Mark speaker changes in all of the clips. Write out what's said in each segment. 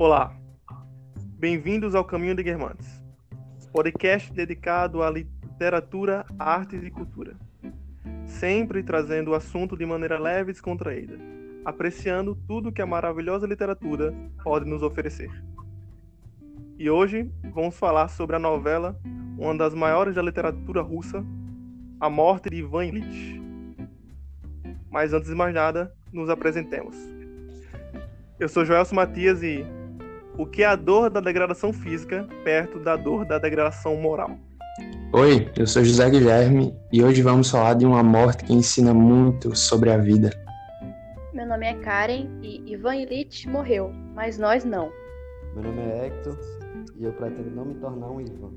Speaker 1: Olá, bem-vindos ao Caminho de Guermantes, podcast dedicado à literatura, artes e cultura, sempre trazendo o assunto de maneira leve e descontraída, apreciando tudo que a maravilhosa literatura pode nos oferecer. E hoje vamos falar sobre a novela, uma das maiores da literatura russa, A Morte de Ivan Ilitch. Mas antes de mais nada, nos apresentemos. Eu sou Joelson Matias e o que é a dor da degradação física perto da dor da degradação moral?
Speaker 2: Oi, eu sou José Guilherme e hoje vamos falar de uma morte que ensina muito sobre a vida.
Speaker 3: Meu nome é Karen e Ivan Illich morreu, mas nós não.
Speaker 4: Meu nome é Hector e eu pretendo não me tornar um Ivan.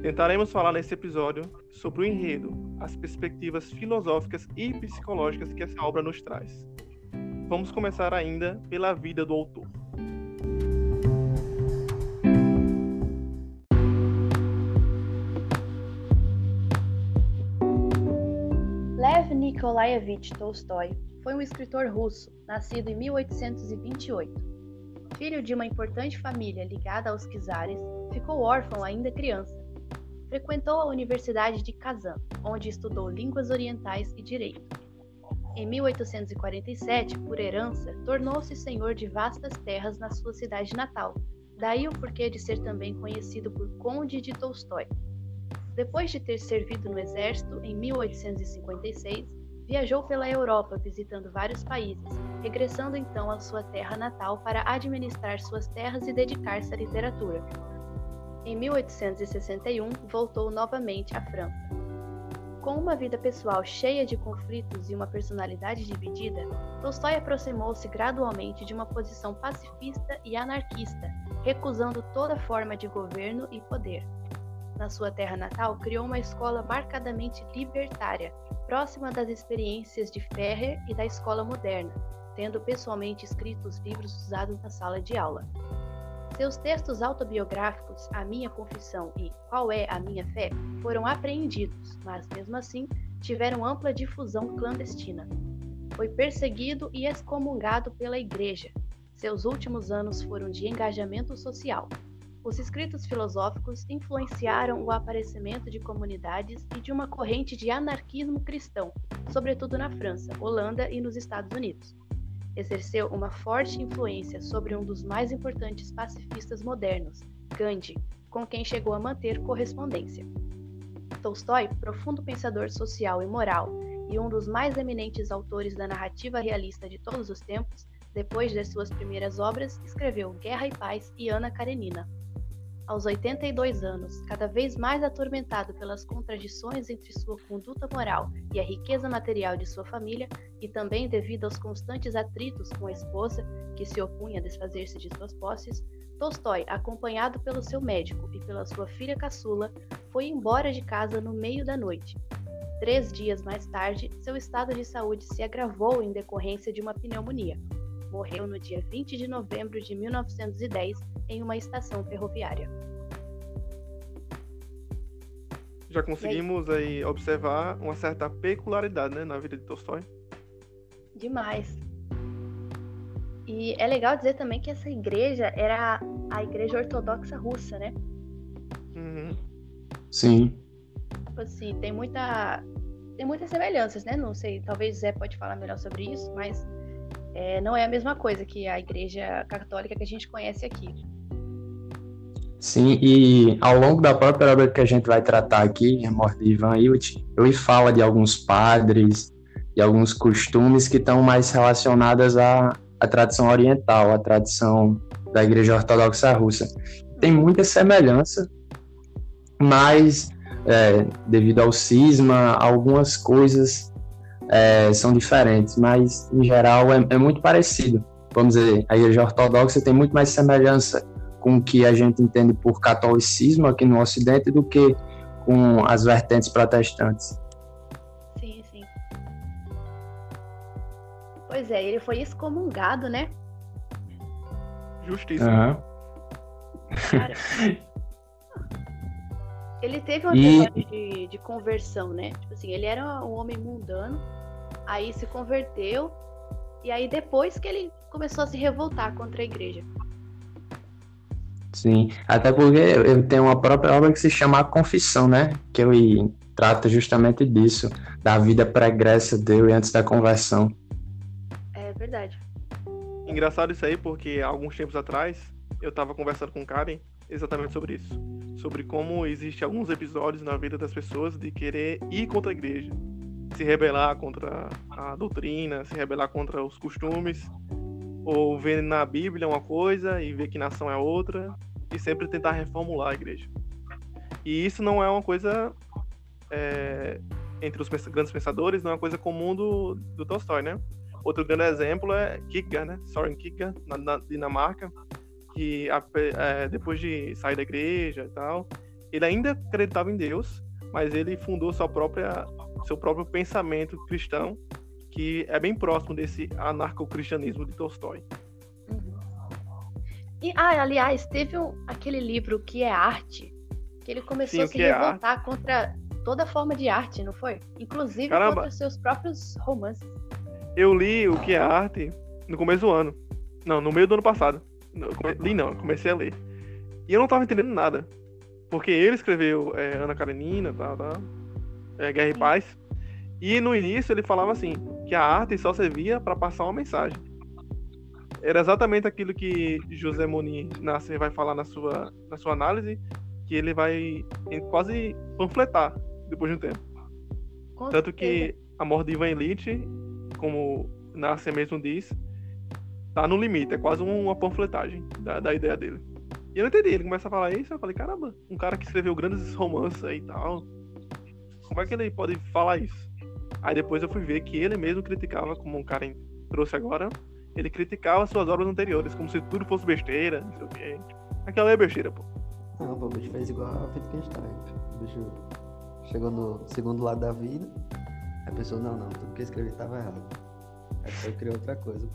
Speaker 1: Tentaremos falar nesse episódio sobre o enredo, as perspectivas filosóficas e psicológicas que essa obra nos traz. Vamos começar ainda pela vida do autor.
Speaker 3: Nikolaevich Tolstói foi um escritor russo, nascido em 1828. Filho de uma importante família ligada aos czares, ficou órfão ainda criança. Frequentou a Universidade de Kazan, onde estudou línguas orientais e direito. Em 1847, por herança, tornou-se senhor de vastas terras na sua cidade natal, daí o porquê de ser também conhecido por Conde de Tolstói. Depois de ter servido no exército em 1856, viajou pela Europa visitando vários países, regressando então à sua terra natal para administrar suas terras e dedicar-se à literatura. Em 1861, voltou novamente à França. Com uma vida pessoal cheia de conflitos e uma personalidade dividida, Tolstói aproximou-se gradualmente de uma posição pacifista e anarquista, recusando toda forma de governo e poder na sua terra natal, criou uma escola marcadamente libertária, próxima das experiências de Ferrer e da escola moderna, tendo pessoalmente escrito os livros usados na sala de aula. Seus textos autobiográficos, A Minha Confissão e Qual é a Minha Fé, foram apreendidos, mas mesmo assim tiveram ampla difusão clandestina. Foi perseguido e excomungado pela Igreja. Seus últimos anos foram de engajamento social, os escritos filosóficos influenciaram o aparecimento de comunidades e de uma corrente de anarquismo cristão, sobretudo na França, Holanda e nos Estados Unidos. Exerceu uma forte influência sobre um dos mais importantes pacifistas modernos, Gandhi, com quem chegou a manter correspondência. Tolstói, profundo pensador social e moral e um dos mais eminentes autores da narrativa realista de todos os tempos, depois das suas primeiras obras, escreveu Guerra e Paz e Ana Karenina, aos 82 anos, cada vez mais atormentado pelas contradições entre sua conduta moral e a riqueza material de sua família, e também devido aos constantes atritos com a esposa, que se opunha a desfazer-se de suas posses, Tolstói, acompanhado pelo seu médico e pela sua filha caçula, foi embora de casa no meio da noite. Três dias mais tarde, seu estado de saúde se agravou em decorrência de uma pneumonia. Morreu no dia 20 de novembro de 1910 em uma estação ferroviária.
Speaker 1: Já conseguimos aí? aí observar uma certa peculiaridade né, na vida de Tolstói.
Speaker 3: Demais. E é legal dizer também que essa igreja era a igreja ortodoxa russa, né?
Speaker 1: Uhum.
Speaker 2: Sim.
Speaker 3: Tipo assim, tem muita tem muitas semelhanças, né? Não sei, talvez Zé pode falar melhor sobre isso, mas é, não é a mesma coisa que a igreja católica que a gente conhece aqui.
Speaker 2: Sim, e ao longo da própria obra que a gente vai tratar aqui, a morte de Ivan Illich, ele fala de alguns padres, de alguns costumes que estão mais relacionadas à, à tradição oriental, à tradição da Igreja Ortodoxa Russa. Tem muita semelhança, mas é, devido ao cisma, algumas coisas é, são diferentes, mas em geral é, é muito parecido. Vamos dizer, a Igreja Ortodoxa tem muito mais semelhança com o que a gente entende por catolicismo aqui no Ocidente do que com as vertentes protestantes.
Speaker 3: Sim, sim. Pois é, ele foi excomungado, né?
Speaker 1: Justiça.
Speaker 2: Uhum.
Speaker 3: Cara, ele teve uma e... de, de conversão, né? Tipo assim, ele era um homem mundano, aí se converteu, e aí depois que ele começou a se revoltar contra a igreja.
Speaker 2: Sim, até porque eu tenho uma própria obra que se chama A Confissão, né? Que eu trata justamente disso, da vida pregressa dele antes da conversão.
Speaker 3: É verdade.
Speaker 1: Engraçado isso aí, porque alguns tempos atrás eu tava conversando com o Karen exatamente sobre isso. Sobre como existe alguns episódios na vida das pessoas de querer ir contra a igreja, se rebelar contra a doutrina, se rebelar contra os costumes, ou ver na Bíblia uma coisa e ver que nação é outra, e sempre tentar reformular a igreja. E isso não é uma coisa é, entre os grandes pensadores, não é uma coisa comum do, do Tolstói, né? Outro grande exemplo é Kierkegaard, né? Soren Kierkegaard, na, na Dinamarca, que é, depois de sair da igreja e tal, ele ainda acreditava em Deus, mas ele fundou sua própria, seu próprio pensamento cristão, que é bem próximo desse anarcocristianismo de Tolstói.
Speaker 3: Uhum. E, ah, aliás, teve um, aquele livro que é arte, que ele começou Sim, a se revoltar é contra toda forma de arte, não foi? Inclusive Caramba. contra seus próprios romances.
Speaker 1: Eu li o que é arte no começo do ano. Não, no meio do ano passado. Li não, comecei a ler. E eu não tava entendendo nada. Porque ele escreveu é, Ana Karenina, tal, tal, é, Guerra e Paz. E no início ele falava assim, que a arte só servia para passar uma mensagem. Era exatamente aquilo que José Moni Nasser vai falar na sua, na sua análise, que ele vai quase panfletar depois de um tempo. Tanto que a morte de Ivan Elite, como Nasser mesmo diz, tá no limite, é quase uma panfletagem da, da ideia dele. E eu não entendi, ele começa a falar isso, eu falei, caramba, um cara que escreveu grandes romances aí e tal, como é que ele pode falar isso? Aí depois eu fui ver que ele mesmo criticava, como um cara trouxe agora, ele criticava suas obras anteriores, como se tudo fosse besteira, não sei o quê. Aquela é besteira, pô.
Speaker 4: Não, pô, o bicho fez igual a Wittgenstein. O bicho chegou no segundo lado da vida, a pessoa, não, não, tudo que eu escrevi estava errado. Aí foi criou outra coisa.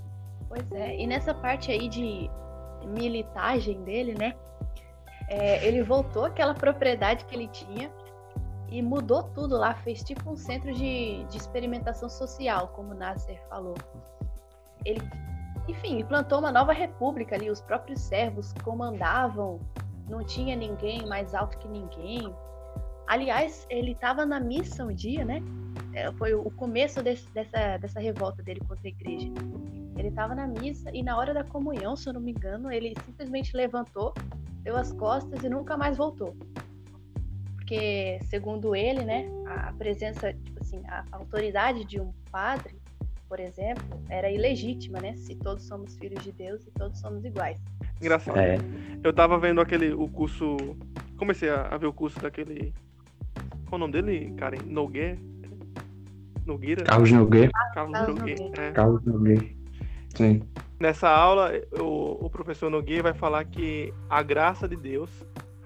Speaker 3: Pois é, e nessa parte aí de militagem dele, né? É, ele voltou àquela propriedade que ele tinha e mudou tudo lá, fez tipo um centro de, de experimentação social, como Nasser falou. Ele, enfim, plantou uma nova república ali, os próprios servos comandavam, não tinha ninguém mais alto que ninguém. Aliás, ele estava na missa um dia, né? É, foi o começo desse, dessa, dessa revolta dele contra a igreja. Ele estava na missa e na hora da comunhão, se eu não me engano, ele simplesmente levantou, deu as costas e nunca mais voltou. Porque, segundo ele, né, a presença, tipo assim, a autoridade de um padre, por exemplo, era ilegítima, né? Se todos somos filhos de Deus e todos somos iguais.
Speaker 1: Engraçado. É. Eu tava vendo aquele o curso, comecei a, a ver o curso daquele qual o nome dele, Karen? Nogueira? Nogueira?
Speaker 2: Carlos Nogueira.
Speaker 1: Carlos, Carlos Nogueira. É.
Speaker 2: Carlos Nogueira. Sim.
Speaker 1: Nessa aula, o, o professor Nogueira vai falar que a graça de Deus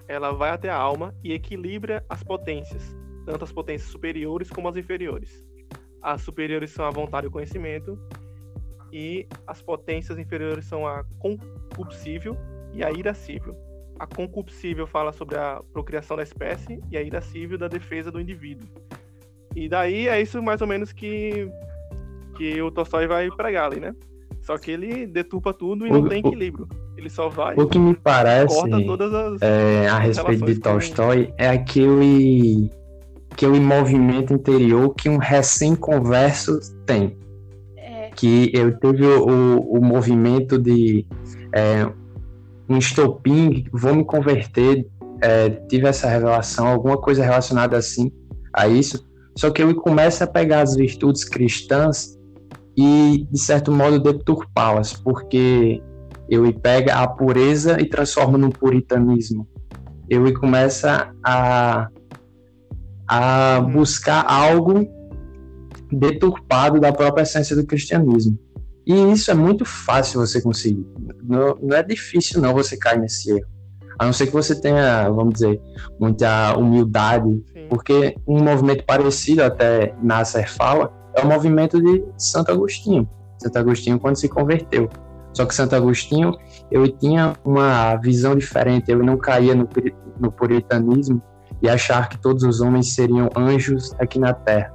Speaker 1: ela vai até a alma e equilibra as potências, tanto as potências superiores como as inferiores. As superiores são a vontade e o conhecimento, e as potências inferiores são a concupiscível e a irascível. A concupiscível fala sobre a procriação da espécie e a irascível da defesa do indivíduo. E daí é isso mais ou menos que, que o Tolstói vai pregar ali, né? Só que ele deturpa tudo e o, não tem equilíbrio. Ele só vai.
Speaker 2: O que me parece as, é, a respeito de Tolstói é aquele, aquele movimento interior que um recém-converso tem. É. Que eu teve o, o movimento de é, um estopim, vou me converter, é, tive essa revelação, alguma coisa relacionada assim a isso. Só que ele começa a pegar as virtudes cristãs e, de certo modo, deturpá-las, porque ele pega a pureza e transforma num puritanismo. Ele começa a, a buscar algo deturpado da própria essência do cristianismo. E isso é muito fácil você conseguir. Não, não é difícil não você cair nesse erro. A não ser que você tenha, vamos dizer, muita humildade, Sim. porque um movimento parecido até Nasser fala é o movimento de Santo Agostinho. Santo Agostinho quando se converteu. Só que Santo Agostinho, ele tinha uma visão diferente, ele não caía no, no puritanismo e achar que todos os homens seriam anjos aqui na Terra.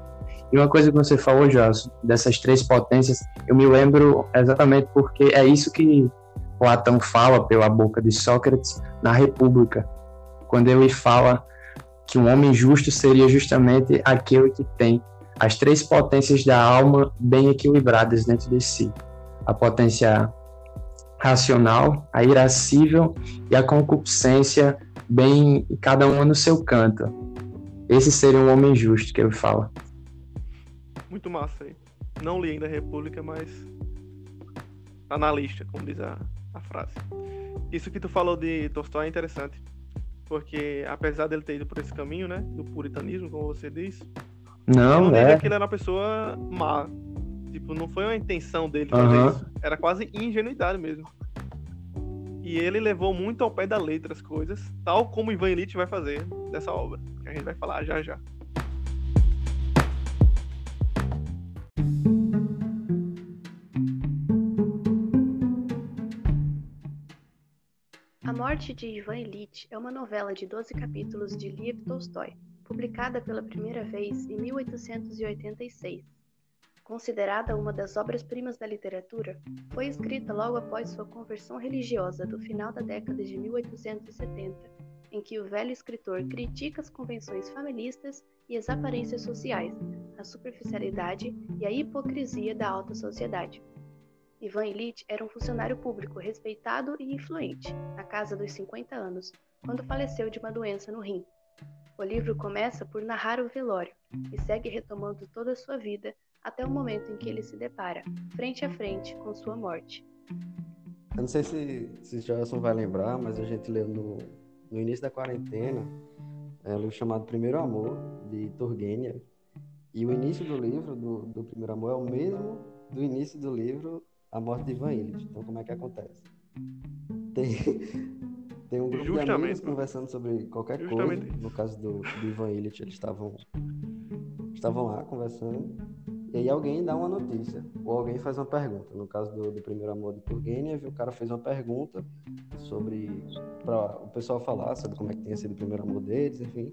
Speaker 2: E uma coisa que você falou, Joss, dessas três potências, eu me lembro exatamente porque é isso que Platão fala pela boca de Sócrates na República, quando ele fala que um homem justo seria justamente aquele que tem as três potências da alma bem equilibradas dentro de si: a potência racional, a irascível e a concupiscência bem cada uma no seu canto. Esse seria um homem justo que ele fala.
Speaker 1: Muito massa aí. Não li ainda a República, mas analista, como diz a, a frase. Isso que tu falou de Tolstói é interessante, porque apesar dele ter ido por esse caminho, né, do puritanismo, como você disse,
Speaker 2: não,
Speaker 1: não
Speaker 2: é.
Speaker 1: que ele era uma pessoa má. Tipo, não foi uma intenção dele fazer
Speaker 2: Aham.
Speaker 1: isso. Era quase ingenuidade mesmo. E ele levou muito ao pé da letra as coisas, tal como Ivan Illich vai fazer dessa obra, que a gente vai falar já já.
Speaker 3: A Morte de Ivan Illich é uma novela de 12 capítulos de Liev Tolstói, publicada pela primeira vez em 1886. Considerada uma das obras-primas da literatura, foi escrita logo após sua conversão religiosa do final da década de 1870, em que o velho escritor critica as convenções familistas e as aparências sociais, a superficialidade e a hipocrisia da alta sociedade. Ivan Illich era um funcionário público respeitado e influente, na casa dos 50 anos, quando faleceu de uma doença no rim. O livro começa por narrar o velório e segue retomando toda a sua vida até o momento em que ele se depara, frente a frente, com sua morte.
Speaker 4: Eu não sei se, se Joelson vai lembrar, mas a gente leu no, no início da quarentena é, livro chamado Primeiro Amor, de Turgenev. E o início do livro, do, do Primeiro Amor, é o mesmo do início do livro A Morte de Ivan Illich. Então, como é que acontece? Tem, tem um grupo de
Speaker 1: Justamente,
Speaker 4: amigos
Speaker 1: mano.
Speaker 4: conversando sobre qualquer
Speaker 1: Justamente
Speaker 4: coisa. No caso do, do Ivan Illich, eles estavam estavam lá conversando. E aí alguém dá uma notícia, ou alguém faz uma pergunta. No caso do, do Primeiro Amor de Turgenev, o cara fez uma pergunta sobre para o pessoal falar sobre como é que tinha sido o primeiro amor deles, enfim.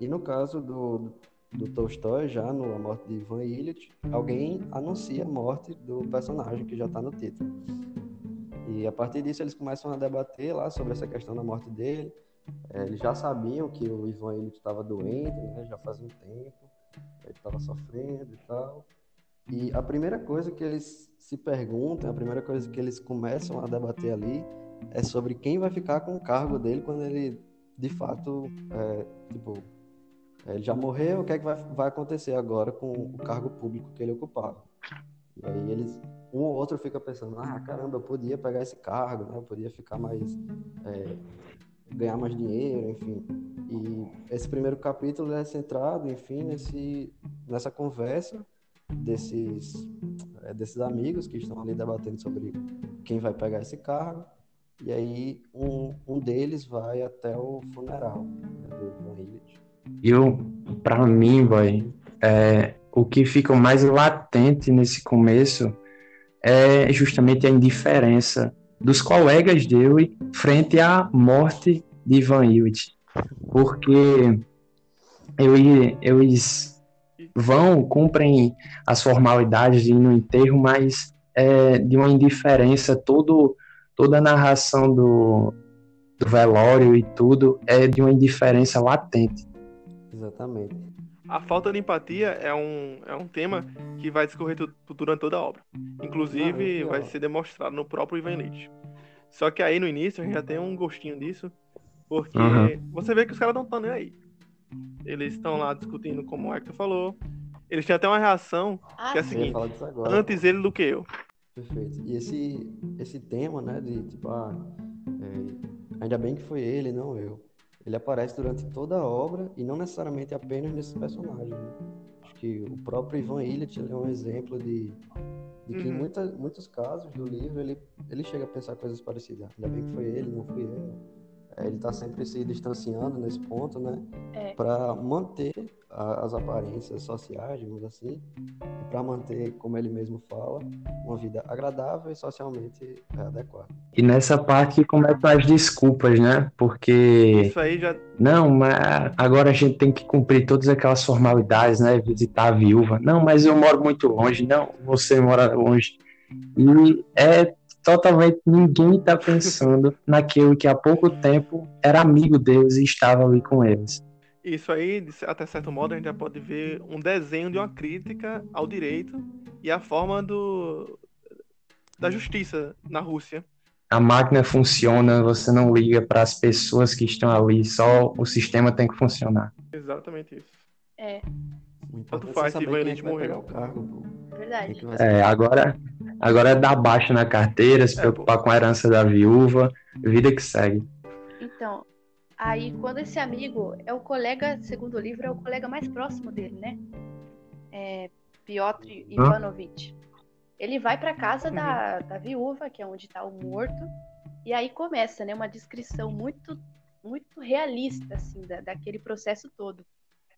Speaker 4: E no caso do, do Tolstói, já no A Morte de Ivan Illich, alguém anuncia a morte do personagem que já está no título. E a partir disso eles começam a debater lá sobre essa questão da morte dele. É, eles já sabiam que o Ivan Illich estava doente, né, já faz um tempo, ele estava sofrendo e tal. E a primeira coisa que eles se perguntam, a primeira coisa que eles começam a debater ali é sobre quem vai ficar com o cargo dele quando ele, de fato, é, tipo, ele já morreu, o que é que vai, vai acontecer agora com o cargo público que ele ocupava? E aí eles, um ou outro fica pensando, ah, caramba, eu podia pegar esse cargo, né? Eu podia ficar mais, é, ganhar mais dinheiro, enfim. E esse primeiro capítulo é centrado, enfim, nesse, nessa conversa desses, é, desses amigos que estão ali debatendo sobre quem vai pegar esse cargo. E aí um, um deles vai até o funeral né, do Illich.
Speaker 2: Eu, para mim, boy, é, o que fica mais latente nesse começo é justamente a indiferença dos colegas dele frente à morte de Ivan Illich. Porque eles, eles vão, cumprem as formalidades de ir no enterro, mas é de uma indiferença, todo, toda a narração do, do velório e tudo é de uma indiferença latente.
Speaker 4: Exatamente.
Speaker 1: A falta de empatia é um, é um tema que vai discorrer tu- durante toda a obra. Inclusive,
Speaker 4: Ah,
Speaker 1: vai ser demonstrado no próprio Ivan Illich. Só que aí no início a gente já tem um gostinho disso, porque
Speaker 2: Uhum.
Speaker 1: você vê que os caras não estão nem aí. Eles estão lá discutindo como o Hector falou. Eles têm até uma reação
Speaker 3: Ah,
Speaker 1: que é a seguinte:
Speaker 4: falar disso agora.
Speaker 1: antes ele do que eu.
Speaker 4: Perfeito. E esse, esse tema, né, de tipo, ah, é, ainda bem que foi ele, não eu. Ele aparece durante toda a obra e não necessariamente apenas nesses personagens. né? Acho que o próprio Ivan Illich é um exemplo de, de que em
Speaker 1: Uhum.
Speaker 4: muita, muitos casos do livro ele, ele chega a pensar coisas parecidas. Ainda bem que foi ele, não fui eu. É, ele está sempre se distanciando nesse ponto, né?
Speaker 3: É.
Speaker 4: Para manter a- as aparências sociais, digamos assim, e para manter, como ele mesmo fala, uma vida agradável e socialmente é, adequada.
Speaker 2: E nessa parte que começam as desculpas, né? Porque,
Speaker 1: Isso aí já.
Speaker 2: não, mas agora a gente tem que cumprir todas aquelas formalidades, né? Visitar a viúva. Não, mas eu moro muito longe. Não, você mora longe. E é totalmente ninguém está pensando naquele que há pouco tempo era amigo deles e estava ali com eles.
Speaker 1: Isso aí, até certo modo, a gente já pode ver um desenho de uma crítica ao direito e à forma do, da justiça na Rússia.
Speaker 2: A máquina funciona, você não liga para as pessoas que estão ali, só o sistema tem que funcionar.
Speaker 1: Exatamente isso.
Speaker 3: É,
Speaker 4: O importante é
Speaker 1: faz se Ivan
Speaker 4: é
Speaker 1: Illich
Speaker 4: que vai pegar
Speaker 1: morreu.
Speaker 4: o cargo, pô. É
Speaker 3: verdade.
Speaker 4: ser
Speaker 2: É, agora, agora é dar baixa na carteira, se
Speaker 1: É,
Speaker 2: preocupar com a herança da viúva, vida que segue.
Speaker 3: Então, aí quando esse amigo é o colega, segundo o livro, é o colega mais próximo dele, né? É Piotr Ivanovich. Ele vai pra casa da, da viúva, que é onde tá o morto, e aí começa, né, uma descrição muito muito realista assim da, daquele processo todo.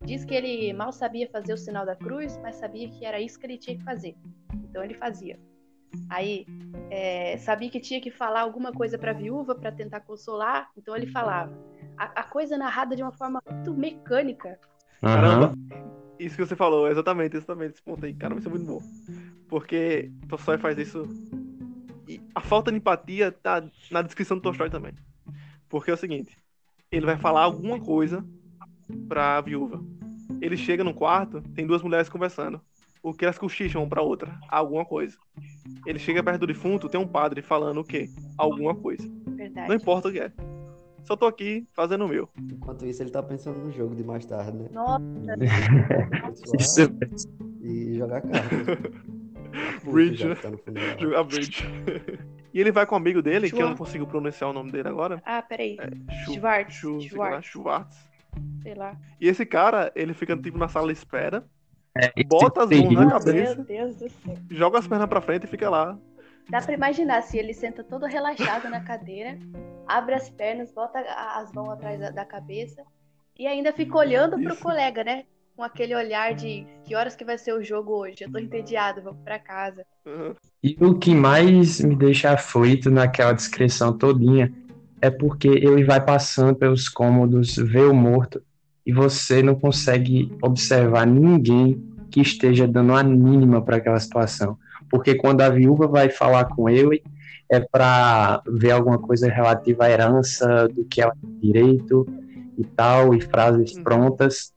Speaker 3: Diz que ele mal sabia fazer o sinal da cruz, mas sabia que era isso que ele tinha que fazer. Então ele fazia. Aí é, sabia que tinha que falar alguma coisa para a viúva para tentar consolar, então ele falava. A, a coisa narrada de uma forma muito mecânica.
Speaker 1: Caramba, isso que você falou, exatamente, exatamente, esse ponto aí, cara, isso é muito bom. Porque Tolstói faz isso. E a falta de empatia tá na descrição do Tolstói também. Porque é o seguinte, ele vai falar alguma coisa pra viúva. Ele chega no quarto, tem duas mulheres conversando. O que elas cochicham uma pra outra? Alguma coisa. Ele chega perto do defunto, tem um padre falando o quê? Alguma coisa.
Speaker 3: Verdade.
Speaker 1: Não importa o que é. Só tô aqui fazendo o meu.
Speaker 4: Enquanto isso, ele tá pensando no jogo de mais tarde, né?
Speaker 3: Nossa,
Speaker 2: Isso
Speaker 4: E jogar carta.
Speaker 1: Bridge,
Speaker 4: já
Speaker 1: né?
Speaker 4: tá.
Speaker 1: Jogar bridge. e ele vai com um amigo dele, que eu não
Speaker 3: Schwartz.
Speaker 1: consigo pronunciar o nome dele agora.
Speaker 3: ah, peraí.
Speaker 1: Schu-
Speaker 3: Schwartz,
Speaker 1: Schu- sei lá,
Speaker 3: Schwartz.
Speaker 1: Schwartz.
Speaker 3: Sei lá.
Speaker 1: E esse cara, ele fica tipo na sala de espera,
Speaker 2: É,
Speaker 1: bota as mãos na cabeça,
Speaker 3: Meu Deus do céu.
Speaker 1: joga as pernas pra frente e fica lá.
Speaker 3: Dá pra imaginar se ele senta todo relaxado na cadeira, abre as pernas, bota as mãos atrás da, cabeça e ainda fica olhando pro
Speaker 1: Isso.
Speaker 3: colega, né? Com aquele olhar de que horas que vai ser o jogo hoje? Eu tô entediado, vamos pra casa.
Speaker 2: E o que mais me deixa aflito naquela descrição todinha é porque ele vai passando pelos cômodos, vê o morto, e você não consegue observar ninguém que esteja dando a mínima para aquela situação. Porque quando a viúva vai falar com ele, é para ver alguma coisa relativa à herança, do que ela tem direito e tal, e frases
Speaker 1: Uhum.
Speaker 2: prontas.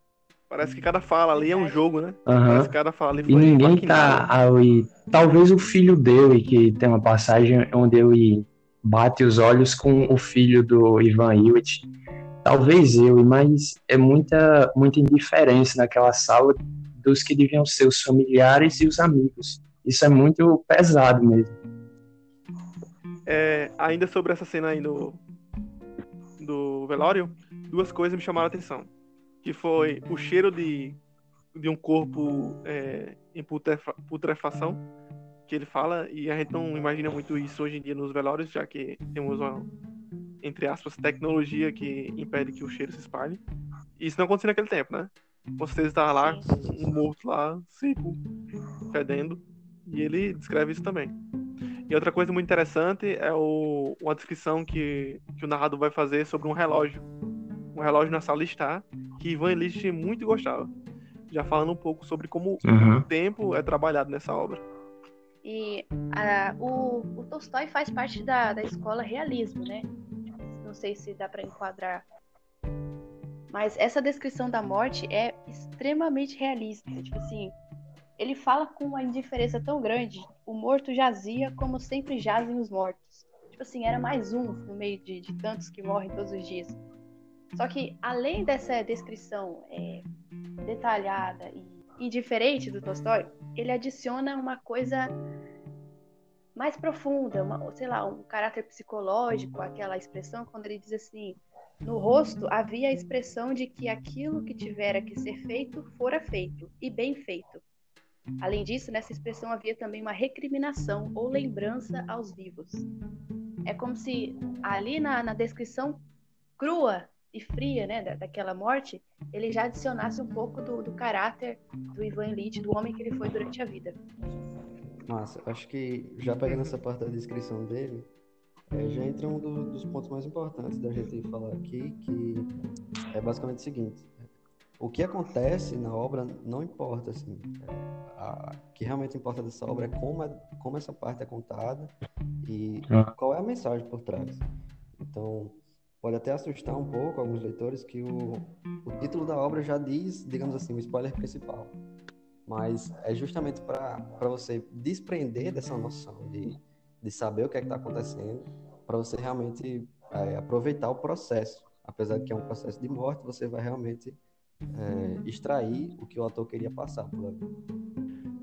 Speaker 1: Parece que cada fala ali é um jogo, né?
Speaker 2: Aham.
Speaker 1: Parece que cada fala ali
Speaker 2: E
Speaker 1: foi
Speaker 2: ninguém
Speaker 1: maquinado.
Speaker 2: tá ali. Talvez o filho dele, que tem uma passagem onde ele bate os olhos com o filho do Ivan Illich. Talvez ele, mas é muita, muita indiferença naquela sala dos que deviam ser os familiares e os amigos. Isso é muito pesado mesmo.
Speaker 1: É, ainda sobre essa cena aí do, do velório, duas coisas me chamaram a atenção. Que foi o cheiro de, de um corpo é, em putrefa- putrefação, que ele fala, e a gente não imagina muito isso hoje em dia nos velórios, já que temos uma, entre aspas, tecnologia que impede que o cheiro se espalhe. E isso não acontecia naquele tempo, né? Com certeza estava lá um morto lá, seco, fedendo, e ele descreve isso também. E outra coisa muito interessante é o, uma descrição que, que o narrador vai fazer sobre um relógio. Um relógio na sala de estar, que Ivan Illich muito gostava. Já falando um pouco sobre como
Speaker 2: Uhum.
Speaker 1: o tempo é trabalhado nessa obra.
Speaker 3: E a- o, o Tolstói faz parte da, da escola realismo, né? Não sei se dá pra enquadrar. Mas essa descrição da morte é extremamente realista. Tipo assim, ele fala com uma indiferença tão grande. O morto jazia como sempre jazem os mortos. Tipo assim, era mais um no meio de, de tantos que morrem todos os dias. Só que, além dessa descrição é, detalhada e indiferente do Tolstói, ele adiciona uma coisa mais profunda, uma, sei lá, um caráter psicológico, aquela expressão quando ele diz assim: no rosto havia a expressão de que aquilo que tivera que ser feito fora feito e bem feito. Além disso, nessa expressão havia também uma recriminação ou lembrança aos vivos. É como se ali na, na descrição crua e fria né, da, daquela morte, ele já adicionasse um pouco do, do caráter do Ivan Illich, do homem que ele foi durante a vida.
Speaker 4: Massa, acho que já pegando essa parte da descrição dele, eh, já entra um do- dos pontos mais importantes da gente falar aqui, que é basicamente o seguinte. O que acontece na obra não importa, assim. A, o que realmente importa dessa obra é como, é, como essa parte é contada e
Speaker 2: Ah.
Speaker 4: qual é a mensagem por trás. Então, pode até assustar um pouco alguns leitores que o, o título da obra já diz, digamos assim, o spoiler principal. Mas é justamente para você desprender dessa noção de, de saber o que é está acontecendo, para você realmente é, aproveitar o processo. Apesar de que é um processo de morte, você vai realmente é, extrair o que o autor queria passar por ali.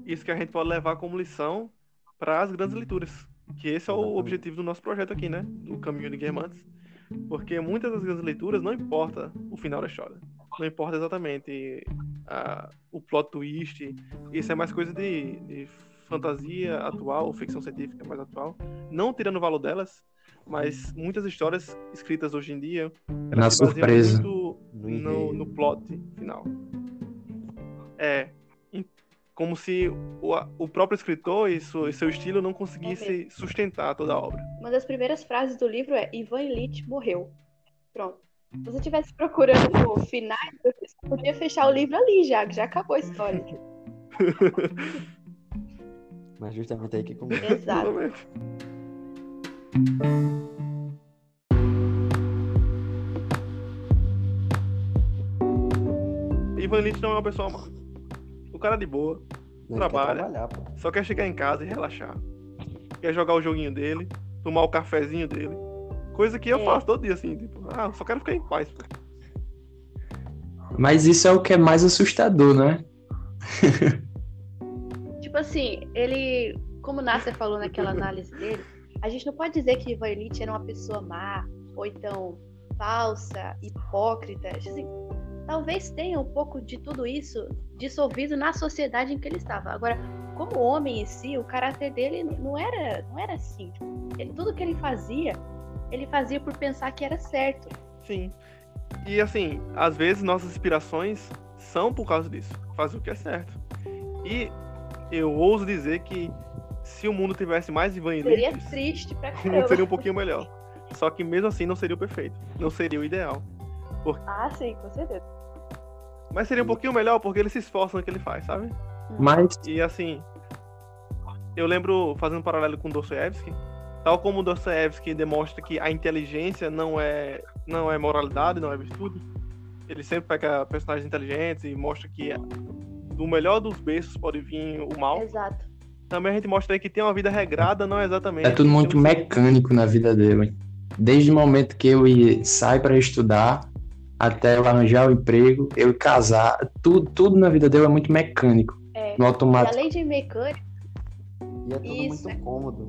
Speaker 1: Isso que a gente pode levar como lição para as grandes leituras. Que esse é o objetivo do nosso projeto aqui, né? Do Caminho de Guermantes. Porque muitas das grandes leituras não importa o final da história. Não importa exatamente a- o plot twist. Isso é mais coisa de, de fantasia atual, ficção científica mais atual. Não tirando o valor delas, mas muitas histórias escritas hoje em dia
Speaker 2: Na surpresa.
Speaker 1: muito
Speaker 4: No
Speaker 1: no, plot final. É. Como se o, o próprio escritor e seu, e seu estilo não conseguisse sustentar toda a obra.
Speaker 3: Uma das primeiras frases do livro é Ivan Illich morreu. Pronto. Se você estivesse procurando o final, você podia fechar o livro ali já, que já acabou a história.
Speaker 4: Mas justamente aí que começa.
Speaker 3: Exato.
Speaker 1: Ivan Lynch não é uma pessoa má. O cara é de boa,
Speaker 4: Não, ele quer
Speaker 1: Trabalha.
Speaker 4: pô.
Speaker 1: só quer chegar em casa e relaxar. Quer jogar o joguinho dele, tomar o cafezinho dele. Coisa que eu
Speaker 3: É.
Speaker 1: faço todo dia, assim, tipo, ah, só quero ficar em paz. pô.
Speaker 2: Mas isso é o que é mais assustador, né?
Speaker 3: Tipo assim, ele, como o Nasser falou naquela análise dele, a gente não pode dizer que Ivan Illich era uma pessoa má, ou então falsa, hipócrita. Assim, talvez tenha um pouco de tudo isso dissolvido na sociedade em que ele estava. Agora, como homem em si, o caráter dele não era, não era assim. Ele- tudo que ele fazia, ele fazia por pensar que era certo.
Speaker 1: Sim. E assim, às vezes nossas inspirações são por causa disso. Fazer o que é certo. E eu ouso dizer que se o mundo tivesse mais Ivan
Speaker 3: Seria triste pra
Speaker 1: o mundo
Speaker 3: caramba.
Speaker 1: seria um pouquinho melhor. Só que mesmo assim não seria o perfeito. Não seria o ideal.
Speaker 3: Ah, sim, com certeza.
Speaker 1: Mas seria um pouquinho melhor porque ele se esforça no que ele faz, sabe?
Speaker 2: Mas
Speaker 1: E assim, eu lembro, fazendo um paralelo com Dostoevsky, tal como Dostoevsky demonstra que a inteligência não é, não é moralidade, não é virtude, ele sempre pega personagens inteligentes e mostra que do melhor dos berços pode vir o mal.
Speaker 3: Exato.
Speaker 1: Também a gente mostra aí que tem uma vida regrada, não é exatamente.
Speaker 2: é tudo muito mecânico na vida dele. Desde o momento que eu ia- saio para estudar até eu arranjar o emprego, eu casar, tudo, tudo na vida dele é muito mecânico,
Speaker 3: É.
Speaker 2: no
Speaker 3: E
Speaker 2: automático.
Speaker 3: além de mecânico,
Speaker 4: E é tudo
Speaker 3: Isso.
Speaker 4: muito cômodo.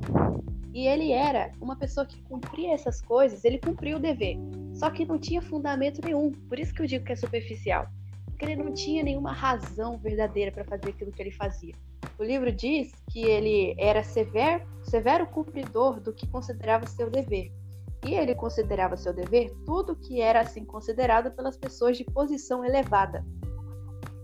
Speaker 3: E ele era uma pessoa que cumpria essas coisas, ele cumpria o dever. Só que não tinha fundamento nenhum. Por isso que eu digo que é superficial. Porque ele não tinha nenhuma razão verdadeira para fazer aquilo que ele fazia. O livro diz que ele era severo, severo cumpridor do que considerava seu dever. E ele considerava seu dever tudo que era assim considerado pelas pessoas de posição elevada.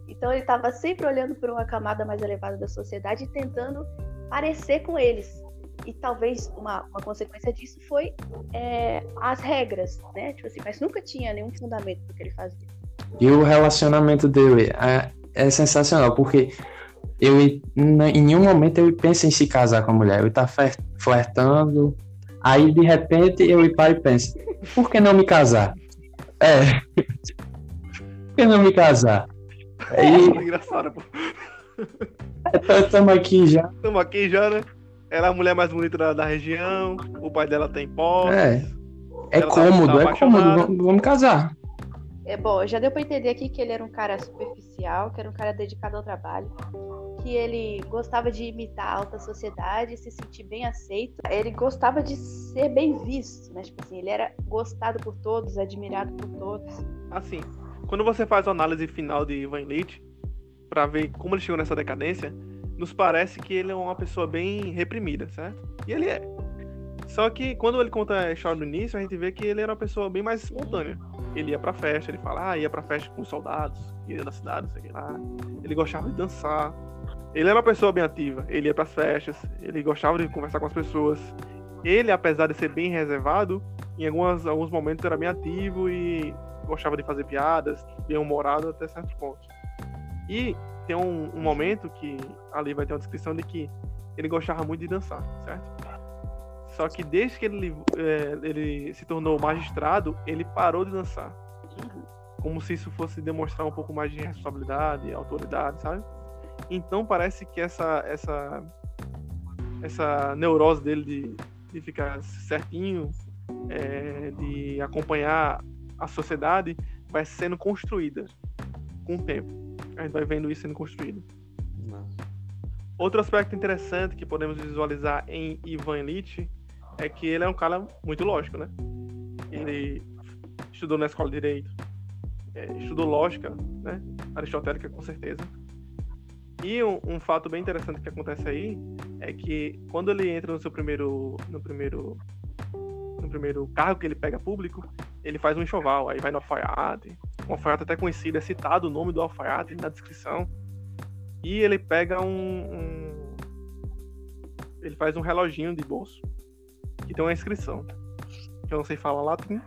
Speaker 3: Então ele estava sempre olhando por uma camada mais elevada da sociedade e tentando parecer com eles. E talvez uma, uma consequência disso foi é, as regras, né? Tipo assim, mas nunca tinha nenhum fundamento do que ele fazia.
Speaker 2: E o relacionamento dele é, é sensacional, porque eu em nenhum momento eu penso em se casar com a mulher. Eu tá fler- flertando, aí de repente eu paro e penso, por que não me casar? É. Por que não me casar? Aí
Speaker 1: Engraçado, pô.
Speaker 2: estamos aqui já.
Speaker 1: Estamos aqui já, né? Ela é a mulher mais bonita da, da região, o pai dela tem posses.
Speaker 2: É. É
Speaker 1: tá-
Speaker 2: cômodo,
Speaker 1: tá
Speaker 2: é cômodo. vamos casar.
Speaker 3: É bom, já deu pra entender aqui que ele era um cara superficial, que era um cara dedicado ao trabalho, que ele gostava de imitar a alta sociedade, se sentir bem aceito. Ele gostava de ser bem visto, né? Tipo assim, ele era gostado por todos, admirado por todos.
Speaker 1: Assim, quando você faz a análise final de Ivan Illich, pra ver como ele chegou nessa decadência, nos parece que ele é uma pessoa bem reprimida, certo? E ele é. Só que quando ele conta a história do início, a gente vê que ele era uma pessoa bem mais espontânea. Ele ia pra festa, ele fala, ah, ia pra festa com os soldados, ia na cidade, sei lá. Ele gostava de dançar. Ele era uma pessoa bem ativa, ele ia pras festas, ele gostava de conversar com as pessoas. Ele, apesar de ser bem reservado, em algumas, alguns momentos era bem ativo e gostava de fazer piadas, bem humorado até certo ponto. E tem um, um, momento que ali vai ter uma descrição de que ele gostava muito de dançar, certo? Só que desde que ele, é, ele se tornou magistrado, ele parou de dançar. Como se isso fosse demonstrar um pouco mais de responsabilidade, autoridade, sabe? Então parece que essa essa essa neurose dele de, de ficar certinho, é, de acompanhar a sociedade, vai sendo construída com o tempo. A gente vai vendo isso sendo construído. Outro aspecto interessante que podemos visualizar em Ivan Illich é que ele é um cara muito lógico, né? Ele estudou na escola de direito, é, estudou lógica, né? Aristotélica com certeza. E um, um, fato bem interessante que acontece aí é que quando ele entra no seu primeiro, no primeiro, no primeiro cargo que ele pega público, ele faz um enxoval, aí vai no alfaiate, um alfaiate até conhecido, é citado o nome do alfaiate na descrição, e ele pega um, um ele faz um reloginho de bolso que tem uma inscrição. Que eu não sei falar latim,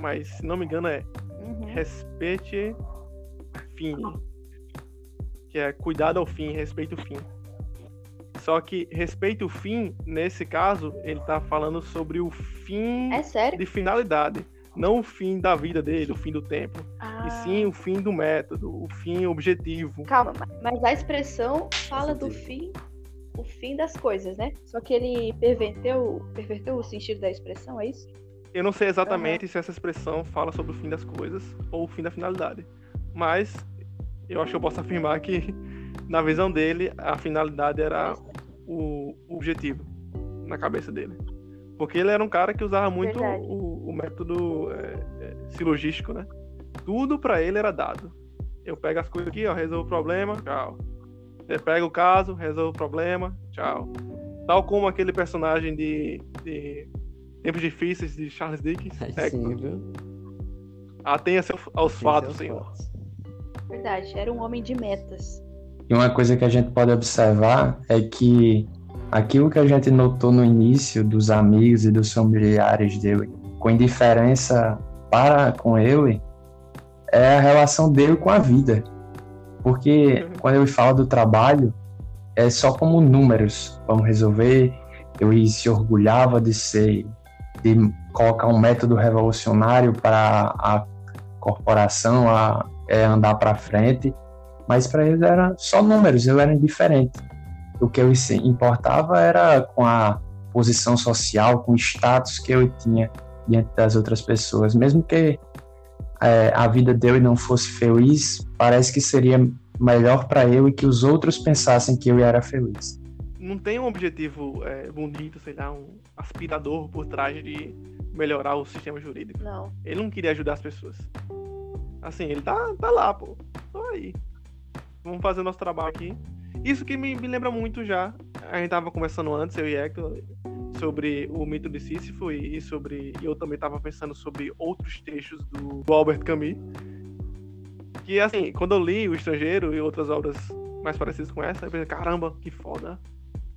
Speaker 1: mas se não me engano é uhum. Respete Fine. Que é cuidado ao fim, respeito o fim. Só que respeito o fim, nesse caso, ele tá falando sobre o fim
Speaker 3: é
Speaker 1: de finalidade. Não o fim da vida dele, o fim do tempo. Ah. E sim o fim do método, o fim objetivo.
Speaker 3: Calma, mas a expressão fala do fim o fim das coisas, né? Só que ele perverteu, perverteu o sentido da expressão, é isso?
Speaker 1: Eu não sei exatamente uhum. se essa expressão fala sobre o fim das coisas ou o fim da finalidade. Mas eu acho que eu posso afirmar que, na visão dele, a finalidade era o, o objetivo na cabeça dele. Porque ele era um cara que usava muito o, o, método é, é, silogístico, né? Tudo para ele era dado. Eu pego as coisas aqui, ó, resolvo o problema, tchau. Você pega o caso, resolve o problema, tchau. Tal como aquele personagem de, de Tempos Difíceis de Charles Dickens.
Speaker 4: É, sim, viu?
Speaker 1: Atenha-se aos fatos, senhor. Fatos.
Speaker 3: Verdade, era um homem de metas.
Speaker 2: E uma coisa que a gente pode observar é que aquilo que a gente notou no início dos amigos e dos familiares dele, com indiferença para com ele, é a relação dele com a vida. Porque quando eu falo do trabalho, é só como números. Vamos resolver. Eu se orgulhava de ser, de colocar um método revolucionário para a corporação a é, andar para frente, mas para eles era só números, eu era indiferente. O que eu importava era com a posição social, com o status que eu tinha diante das outras pessoas, mesmo que é, a vida dele não fosse feliz, parece que seria melhor para eu e que os outros pensassem que eu era feliz.
Speaker 1: Não tem um objetivo é, bonito, sei lá, um aspirador por trás de melhorar o sistema jurídico.
Speaker 3: Não.
Speaker 1: Ele não queria ajudar as pessoas. Assim, ele tá, tá lá, pô. Tô aí. Vamos fazer nosso trabalho aqui. Isso que me, me lembra muito já. A gente tava conversando antes, eu e Hector, sobre o mito de Sísifo e sobre. eu também estava pensando sobre outros trechos do, do, Albert Camus. Que assim, quando eu li O Estrangeiro e outras obras mais parecidas com essa, eu pensei, caramba, que foda.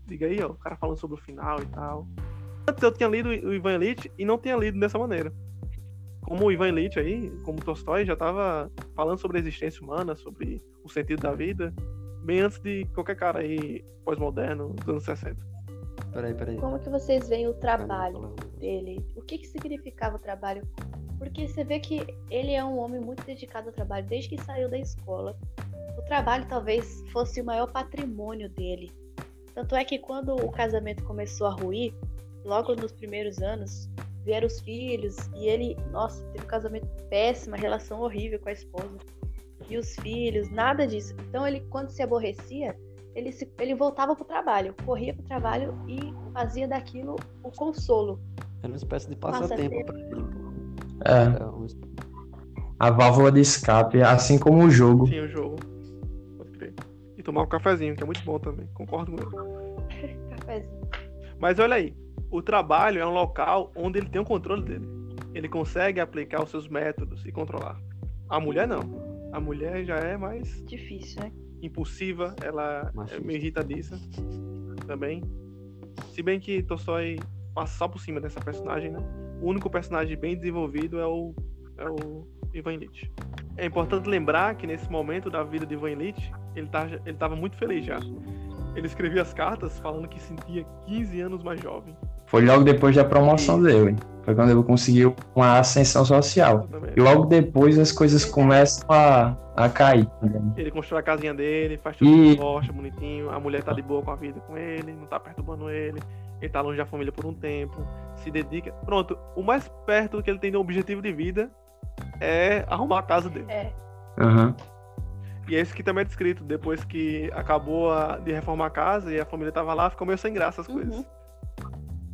Speaker 1: Diga aí, ó, o cara falando sobre o final e tal. Antes eu tinha lido o Ivan Elite e não tinha lido dessa maneira. Como o Ivan Illich aí, como Tolstói, já estava falando sobre a existência humana, sobre o sentido da vida, bem antes de qualquer cara aí pós-moderno dos anos 60.
Speaker 4: Peraí, peraí.
Speaker 3: Como que vocês veem o trabalho dele? O que, que significava o trabalho? Porque você vê que ele é um homem muito dedicado ao trabalho desde que saiu da escola. O trabalho talvez fosse o maior patrimônio dele. Tanto é que quando o casamento começou a ruir, logo nos primeiros anos, vieram os filhos e ele, nossa, teve um casamento péssimo, uma relação horrível com a esposa. E os filhos, nada disso. Então ele, quando se aborrecia, ele, se, ele voltava pro trabalho, corria pro trabalho e fazia daquilo o consolo.
Speaker 4: Era uma espécie de passatempo para ele.
Speaker 2: É. A válvula de escape, assim como o jogo.
Speaker 1: Sim, o jogo. Pode crer. E tomar um cafezinho, que é muito bom também. Concordo com ele.
Speaker 3: cafezinho.
Speaker 1: Mas olha aí, o trabalho é um local onde ele tem o controle dele. Ele consegue aplicar os seus métodos e controlar. A mulher não. A mulher já é mais
Speaker 3: difícil, né?
Speaker 1: Impulsiva, ela é meio irritadiça também. Se bem que Tolstói passa só por cima dessa personagem, né? o único personagem bem desenvolvido é o, é o Ivan Illich. É importante lembrar que nesse momento da vida de Ivan Illich, ele tá, ele estava muito feliz já. Ele escrevia as cartas falando que sentia 15 anos mais jovem.
Speaker 2: Foi logo depois da promoção dele. Foi quando ele conseguiu uma ascensão social. E logo depois as coisas começam a, a cair.
Speaker 1: Ele constrói a casinha dele, faz tudo e... gosta, bonitinho. A mulher tá de boa com a vida com ele, não tá perturbando ele. Ele tá longe da família por um tempo. Se dedica. Pronto, o mais perto que ele tem de um objetivo de vida é arrumar a casa dele.
Speaker 3: É.
Speaker 2: Uhum.
Speaker 1: E esse que também é descrito, depois que acabou a, de reformar a casa e a família tava lá, ficou meio sem graça as coisas.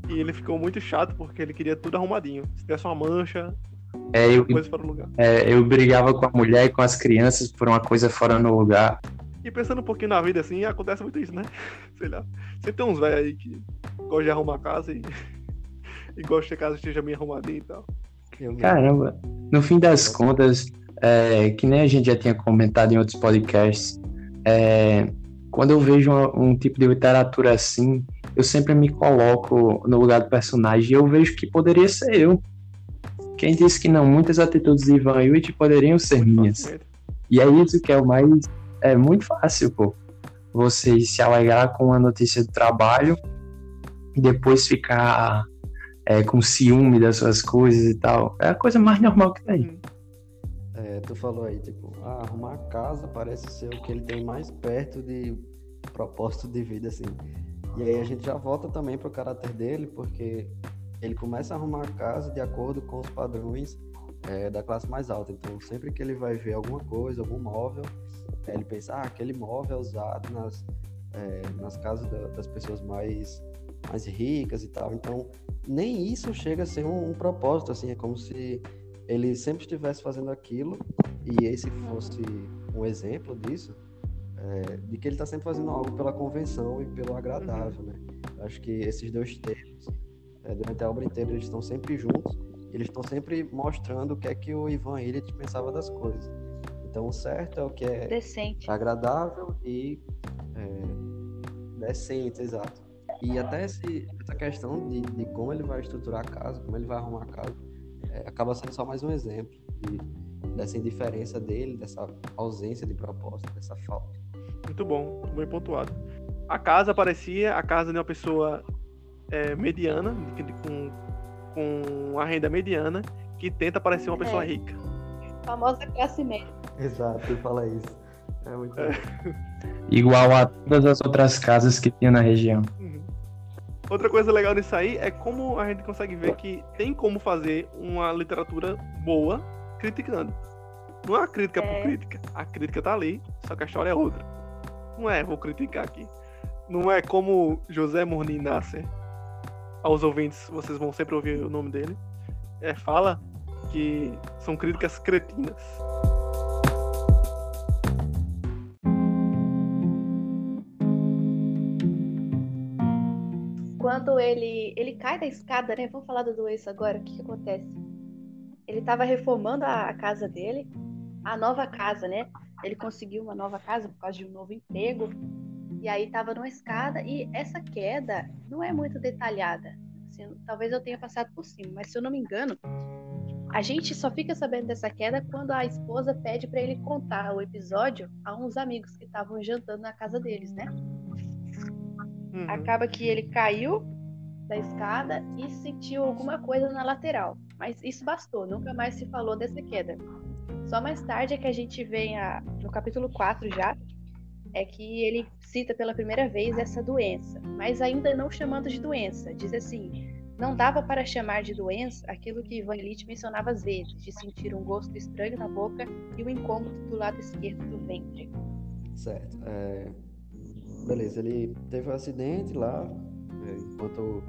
Speaker 1: E ele ficou muito chato porque ele queria tudo arrumadinho. Se tivesse uma mancha,
Speaker 2: é, eu, coisa fora do lugar. É, eu brigava com a mulher e com as crianças por uma coisa fora no lugar.
Speaker 1: E pensando um pouquinho na vida assim, acontece muito isso, né? Sei lá. Você tem uns velhos aí que gostam de arrumar a casa e, e gostam que a casa esteja bem arrumadinha e tal.
Speaker 2: Caramba, no fim das contas, é, que nem a gente já tinha comentado em outros podcasts, é, quando eu vejo um, um, tipo de literatura assim, eu sempre me coloco no lugar do personagem e eu vejo que poderia ser eu. Quem disse que não? Muitas atitudes de Ivan Illich poderiam ser minhas. E é isso que é o mais. É muito fácil, pô. Você se alegrar com uma notícia do trabalho e depois ficar é, com ciúme das suas coisas e tal. É a coisa mais normal que tem. Hum.
Speaker 4: É, tu falou aí, tipo, ah, arrumar casa parece ser o que ele tem mais perto de propósito de vida, assim. E aí a gente já volta também pro caráter dele, porque ele começa a arrumar a casa de acordo com os padrões é, da classe mais alta. Então, sempre que ele vai ver alguma coisa, algum móvel, é, ele pensa, ah, aquele móvel é usado nas, é, nas casas da, das pessoas mais, mais ricas e tal. Então, nem isso chega a ser um, um propósito, assim, é como se ele sempre estivesse fazendo aquilo e esse fosse um exemplo disso, é, de que ele está sempre fazendo algo pela convenção e pelo agradável, né? Acho que esses dois termos, é, durante a obra inteira, eles estão sempre juntos, eles estão sempre mostrando o que é que o Ivan Illich pensava das coisas. Então, o certo é o que é
Speaker 3: decente.
Speaker 4: agradável e é, decente, exato. E até esse, essa questão de, de como ele vai estruturar a casa, como ele vai arrumar a casa, é, acaba sendo só mais um exemplo de, dessa indiferença dele, dessa ausência de proposta, dessa falta.
Speaker 1: Muito bom, muito bem pontuado. A casa parecia a casa de uma pessoa é, mediana, de, de, com, com a renda mediana, que tenta parecer uma é. pessoa rica.
Speaker 3: famosa classe média.
Speaker 4: Exato, fala isso. É muito é.
Speaker 2: Igual a todas as outras casas que tinha na região.
Speaker 1: Outra coisa legal disso aí é como a gente consegue ver que tem como fazer uma literatura boa criticando. Não é uma crítica é. por crítica. A crítica tá ali, só que a história é outra. Não é, vou criticar aqui. Não é como José Morni Nasser. Aos ouvintes, vocês vão sempre ouvir o nome dele. É, fala que são críticas cretinas.
Speaker 3: quando ele ele cai da escada, né? Vamos falar do doença agora. O que, que acontece? Ele estava reformando a, a, casa dele, a nova casa, né? Ele conseguiu uma nova casa por causa de um novo emprego. E aí estava numa escada e essa queda não é muito detalhada. Assim, talvez eu tenha passado por cima, mas se eu não me engano, a gente só fica sabendo dessa queda quando a esposa pede para ele contar o episódio a uns amigos que estavam jantando na casa deles, né? Uhum. Acaba que ele caiu da escada e sentiu alguma coisa na lateral. Mas isso bastou, nunca mais se falou dessa queda. Só mais tarde é que a gente vem a, no capítulo 4 já, é que ele cita pela primeira vez essa doença, mas ainda não chamando de doença. Diz assim: não dava para chamar de doença aquilo que Ivan Illich mencionava às vezes, de sentir um gosto estranho na boca e um incômodo do lado esquerdo do ventre.
Speaker 4: Certo. É, beleza, ele teve um acidente lá, é, enquanto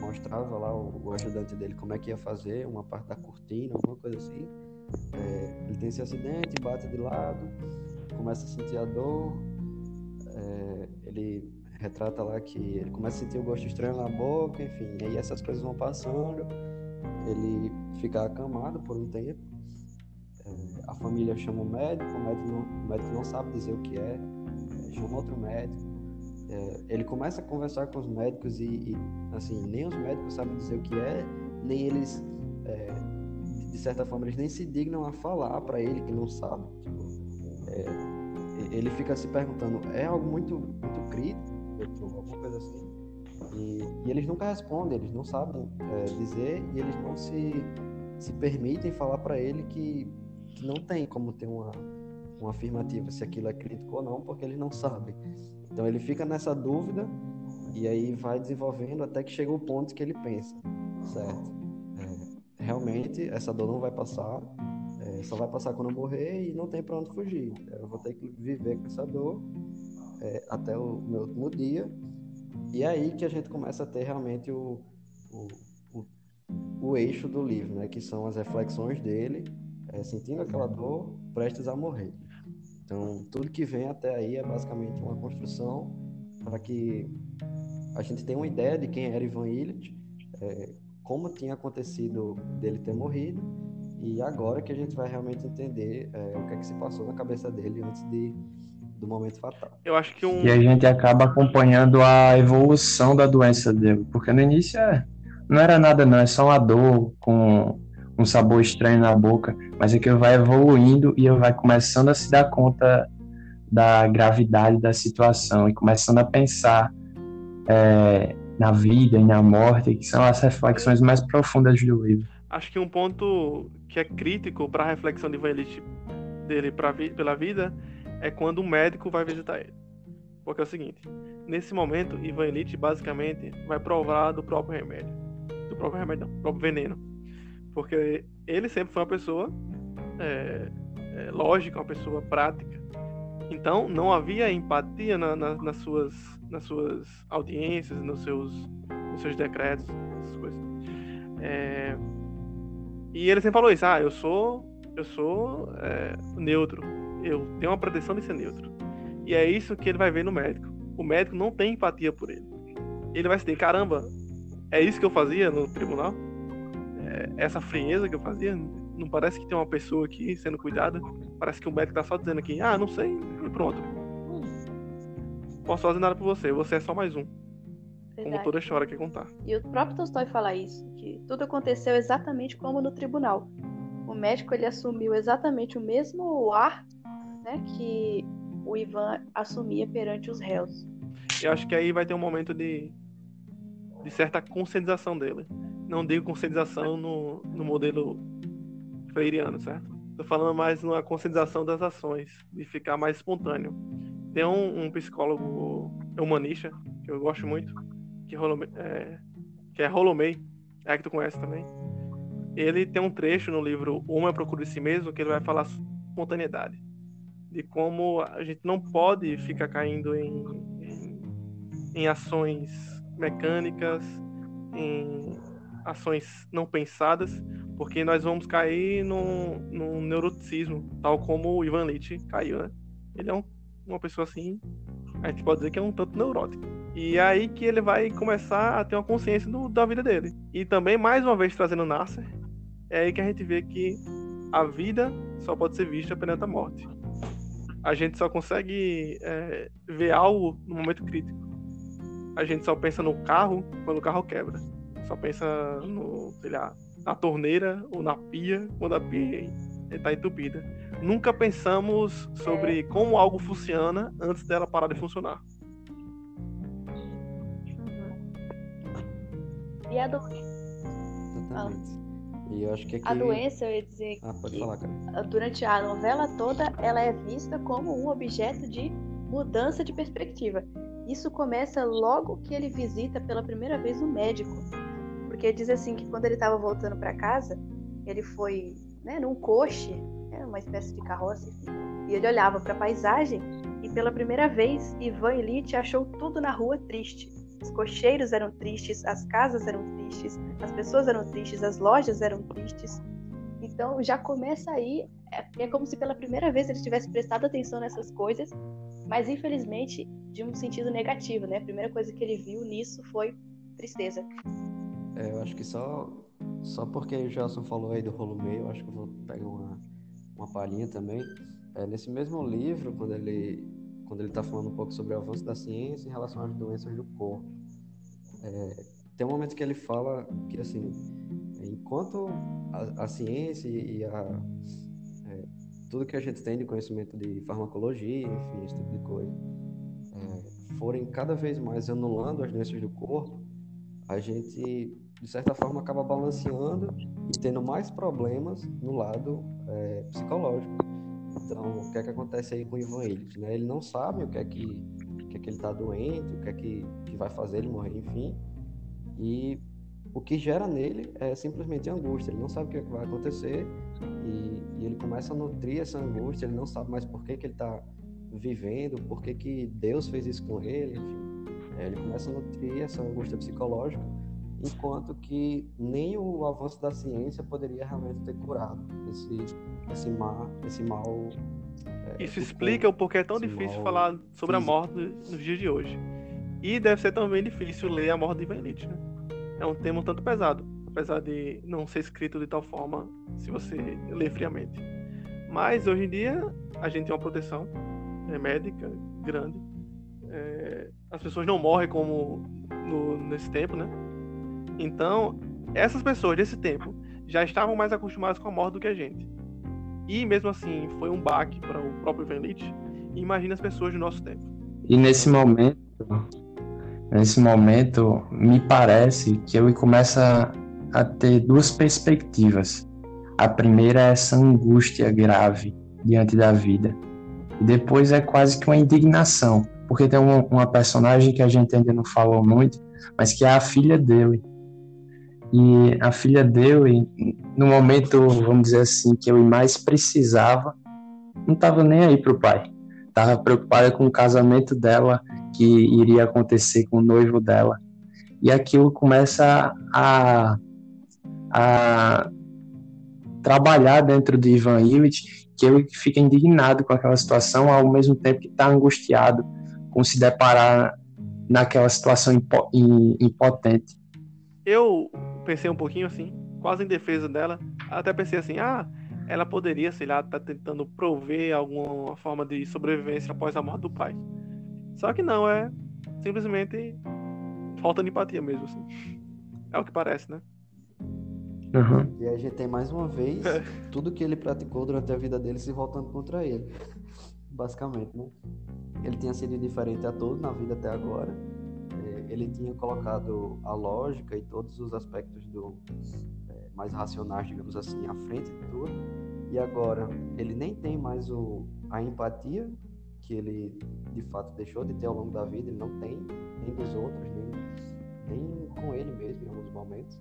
Speaker 4: mostrava lá o, o, ajudante dele como é que ia fazer uma parte da cortina, alguma coisa assim. É, ele tem esse acidente, bate de lado, começa a sentir a dor, é, ele retrata lá que ele começa a sentir o um gosto estranho na boca, enfim, aí essas coisas vão passando, ele fica acamado por um tempo, é, a família chama o médico, o médico não, o médico não sabe dizer o que é, chama outro médico. É, ele começa a conversar com os médicos e, e, assim, nem os médicos sabem dizer o que é nem eles, é, de certa forma, eles nem se dignam a falar para ele que não sabe. Tipo, é, ele fica se perguntando, é algo muito, muito crítico, alguma coisa assim. E, e eles nunca respondem, eles não sabem é, dizer e eles não se, se permitem falar para ele que, que não tem como ter uma, uma afirmativa se aquilo é crítico ou não, porque eles não sabem. Então ele fica nessa dúvida e aí vai desenvolvendo até que chega o ponto que ele pensa, certo? Realmente essa dor não vai passar, é, só vai passar quando eu morrer e não tem para onde fugir. Eu vou ter que viver com essa dor é, até o meu último dia. E é aí que a gente começa a ter realmente o, o, o, o eixo do livro, né? Que são as reflexões dele, é, sentindo aquela dor, prestes a morrer. Então, tudo que vem até aí é basicamente uma construção para que a gente tenha uma ideia de quem era Ivan Illich, é, como tinha acontecido dele ter morrido, e agora que a gente vai realmente entender é, o que é que se passou na cabeça dele antes de, do momento fatal.
Speaker 1: Eu acho que um...
Speaker 2: E a gente acaba acompanhando a evolução da doença dele, porque no início é, não era nada não, é só uma dor com um sabor estranho na boca, mas é que vai evoluindo e vai começando a se dar conta da gravidade da situação e começando a pensar é, na vida e na morte, que são as reflexões mais profundas do livro.
Speaker 1: Acho que um ponto que é crítico para a reflexão de Van dele pra, pela vida é quando o médico vai visitar ele. Porque é o seguinte, nesse momento, Ivan Elite basicamente vai provar do próprio remédio. Do próprio remédio, não, do próprio veneno. Porque ele sempre foi uma pessoa é, é, lógica, uma pessoa prática. Então, não havia empatia na, na, nas, suas, nas suas audiências, nos seus, nos seus decretos, essas coisas. É, e ele sempre falou isso: ah, eu sou, eu sou é, neutro, eu tenho uma pretensão de ser neutro. E é isso que ele vai ver no médico. O médico não tem empatia por ele. Ele vai se dizer: caramba, é isso que eu fazia no tribunal? É, essa frieza que eu fazia, não parece que tem uma pessoa aqui sendo cuidada. Parece que o médico tá só dizendo aqui, ah, não sei, e pronto. Posso fazer nada por você, você é só mais um. Verdade. Como toda história quer contar.
Speaker 3: E o próprio Tolstói fala isso, que tudo aconteceu exatamente como no tribunal. O médico ele assumiu exatamente o mesmo ar né, que o Ivan assumia perante os réus.
Speaker 1: Eu acho que aí vai ter um momento de, de certa conscientização dele não digo conscientização no, no modelo freiriano, certo? Estou falando mais numa conscientização das ações, de ficar mais espontâneo. Tem um, um psicólogo humanista, que eu gosto muito, que, é, que é Rolomei, é que tu conhece também. Ele tem um trecho no livro Uma Procura de Si Mesmo, que ele vai falar sobre espontaneidade. De como a gente não pode ficar caindo em, em, em ações mecânicas, em ações não pensadas, porque nós vamos cair num, num neuroticismo, tal como o Ivan Leite caiu, né? Ele é um, uma pessoa assim, a gente pode dizer que é um tanto neurótico. E é aí que ele vai começar a ter uma consciência do, da vida dele. E também, mais uma vez, trazendo Nasser, é aí que a gente vê que a vida só pode ser vista perante a morte. A gente só consegue é, ver algo no momento crítico. A gente só pensa no carro quando o carro quebra. Só pensa no, sei lá, na torneira ou na pia quando a pia está entupida. Nunca pensamos sobre é. como algo funciona antes dela parar de funcionar.
Speaker 3: E a doença?
Speaker 4: Exatamente. E eu acho que aqui...
Speaker 3: A doença, eu ia dizer
Speaker 4: ah, pode falar, cara.
Speaker 3: durante a novela toda, ela é vista como um objeto de mudança de perspectiva. Isso começa logo que ele visita pela primeira vez o médico. Porque diz assim que quando ele estava voltando para casa, ele foi né, num coche, né, uma espécie de carroça, e ele olhava para a paisagem e pela primeira vez Ivan Elite achou tudo na rua triste. Os cocheiros eram tristes, as casas eram tristes, as pessoas eram tristes, as lojas eram tristes. Então já começa aí, é, é como se pela primeira vez ele tivesse prestado atenção nessas coisas, mas infelizmente de um sentido negativo, né? A primeira coisa que ele viu nisso foi tristeza.
Speaker 4: É, eu acho que só, só porque o Gelson falou aí do rolo meio, acho que eu vou pegar uma, uma palhinha também. É, nesse mesmo livro, quando ele quando ele está falando um pouco sobre o avanço da ciência em relação às doenças do corpo, é, tem um momento que ele fala que assim Enquanto a, a ciência e a, é, tudo que a gente tem de conhecimento de farmacologia, enfim, esse tipo de coisa, é, forem cada vez mais anulando as doenças do corpo, a gente, de certa forma, acaba balanceando e tendo mais problemas no lado é, psicológico. Então, o que é que acontece aí com o Ivan Illich? Né? Ele não sabe o que é que, o que, é que ele está doente, o que é que, que vai fazer ele morrer, enfim. E o que gera nele é simplesmente angústia. Ele não sabe o que, é que vai acontecer e, e, ele começa a nutrir essa angústia. Ele não sabe mais por que, que ele está vivendo, por que, que Deus fez isso com ele, enfim. É, ele começa a nutrir essa angústia psicológica, enquanto que nem o avanço da ciência poderia realmente ter curado esse, esse, mal, esse mal.
Speaker 1: É, isso explica o porquê é tão difícil falar sobre físico. a morte nos dias de hoje. E deve ser também difícil ler a morte de Benite, né? É um tema um tanto pesado, apesar de não ser escrito de tal forma se você ler friamente. Mas hoje em dia a gente tem uma proteção é, médica grande. É, as pessoas não morrem como no, nesse tempo, né? Então, essas pessoas desse tempo já estavam mais acostumadas com a morte do que a gente. E mesmo assim, foi um baque para o próprio Venlit. Imagina as pessoas do nosso tempo.
Speaker 2: E nesse momento, nesse momento, me parece que ele começa a ter duas perspectivas. A primeira é essa angústia grave diante da vida. E depois é quase que uma indignação, porque tem uma, uma personagem que a gente ainda não falou muito, mas que é a filha dele, e a filha dele, no momento, vamos dizer assim, que eu mais precisava, não estava nem aí pro pai. Estava preocupada com o casamento dela, que iria acontecer com o noivo dela. E aquilo começa a, a trabalhar dentro de Ivan Illich, que ele fica indignado com aquela situação, ao mesmo tempo que está angustiado com se deparar naquela situação impotente.
Speaker 1: Eu pensei um pouquinho assim, quase em defesa dela. Até pensei assim, ah, ela poderia, sei lá, estar tá tentando prover alguma forma de sobrevivência após a morte do pai. Só que não, é simplesmente falta de empatia mesmo, assim. É o que parece, né?
Speaker 4: Uhum. E aí a gente tem mais uma vez tudo que ele praticou durante a vida dele se voltando contra ele. Basicamente, né? Ele tinha sido indiferente a todos na vida até agora ele tinha colocado a lógica e todos os aspectos do é, mais racionais, digamos assim, à frente de tudo. E agora ele nem tem mais o, a empatia que ele de fato deixou de ter ao longo da vida. Ele não tem nem dos outros, nem, nem com ele mesmo em alguns momentos.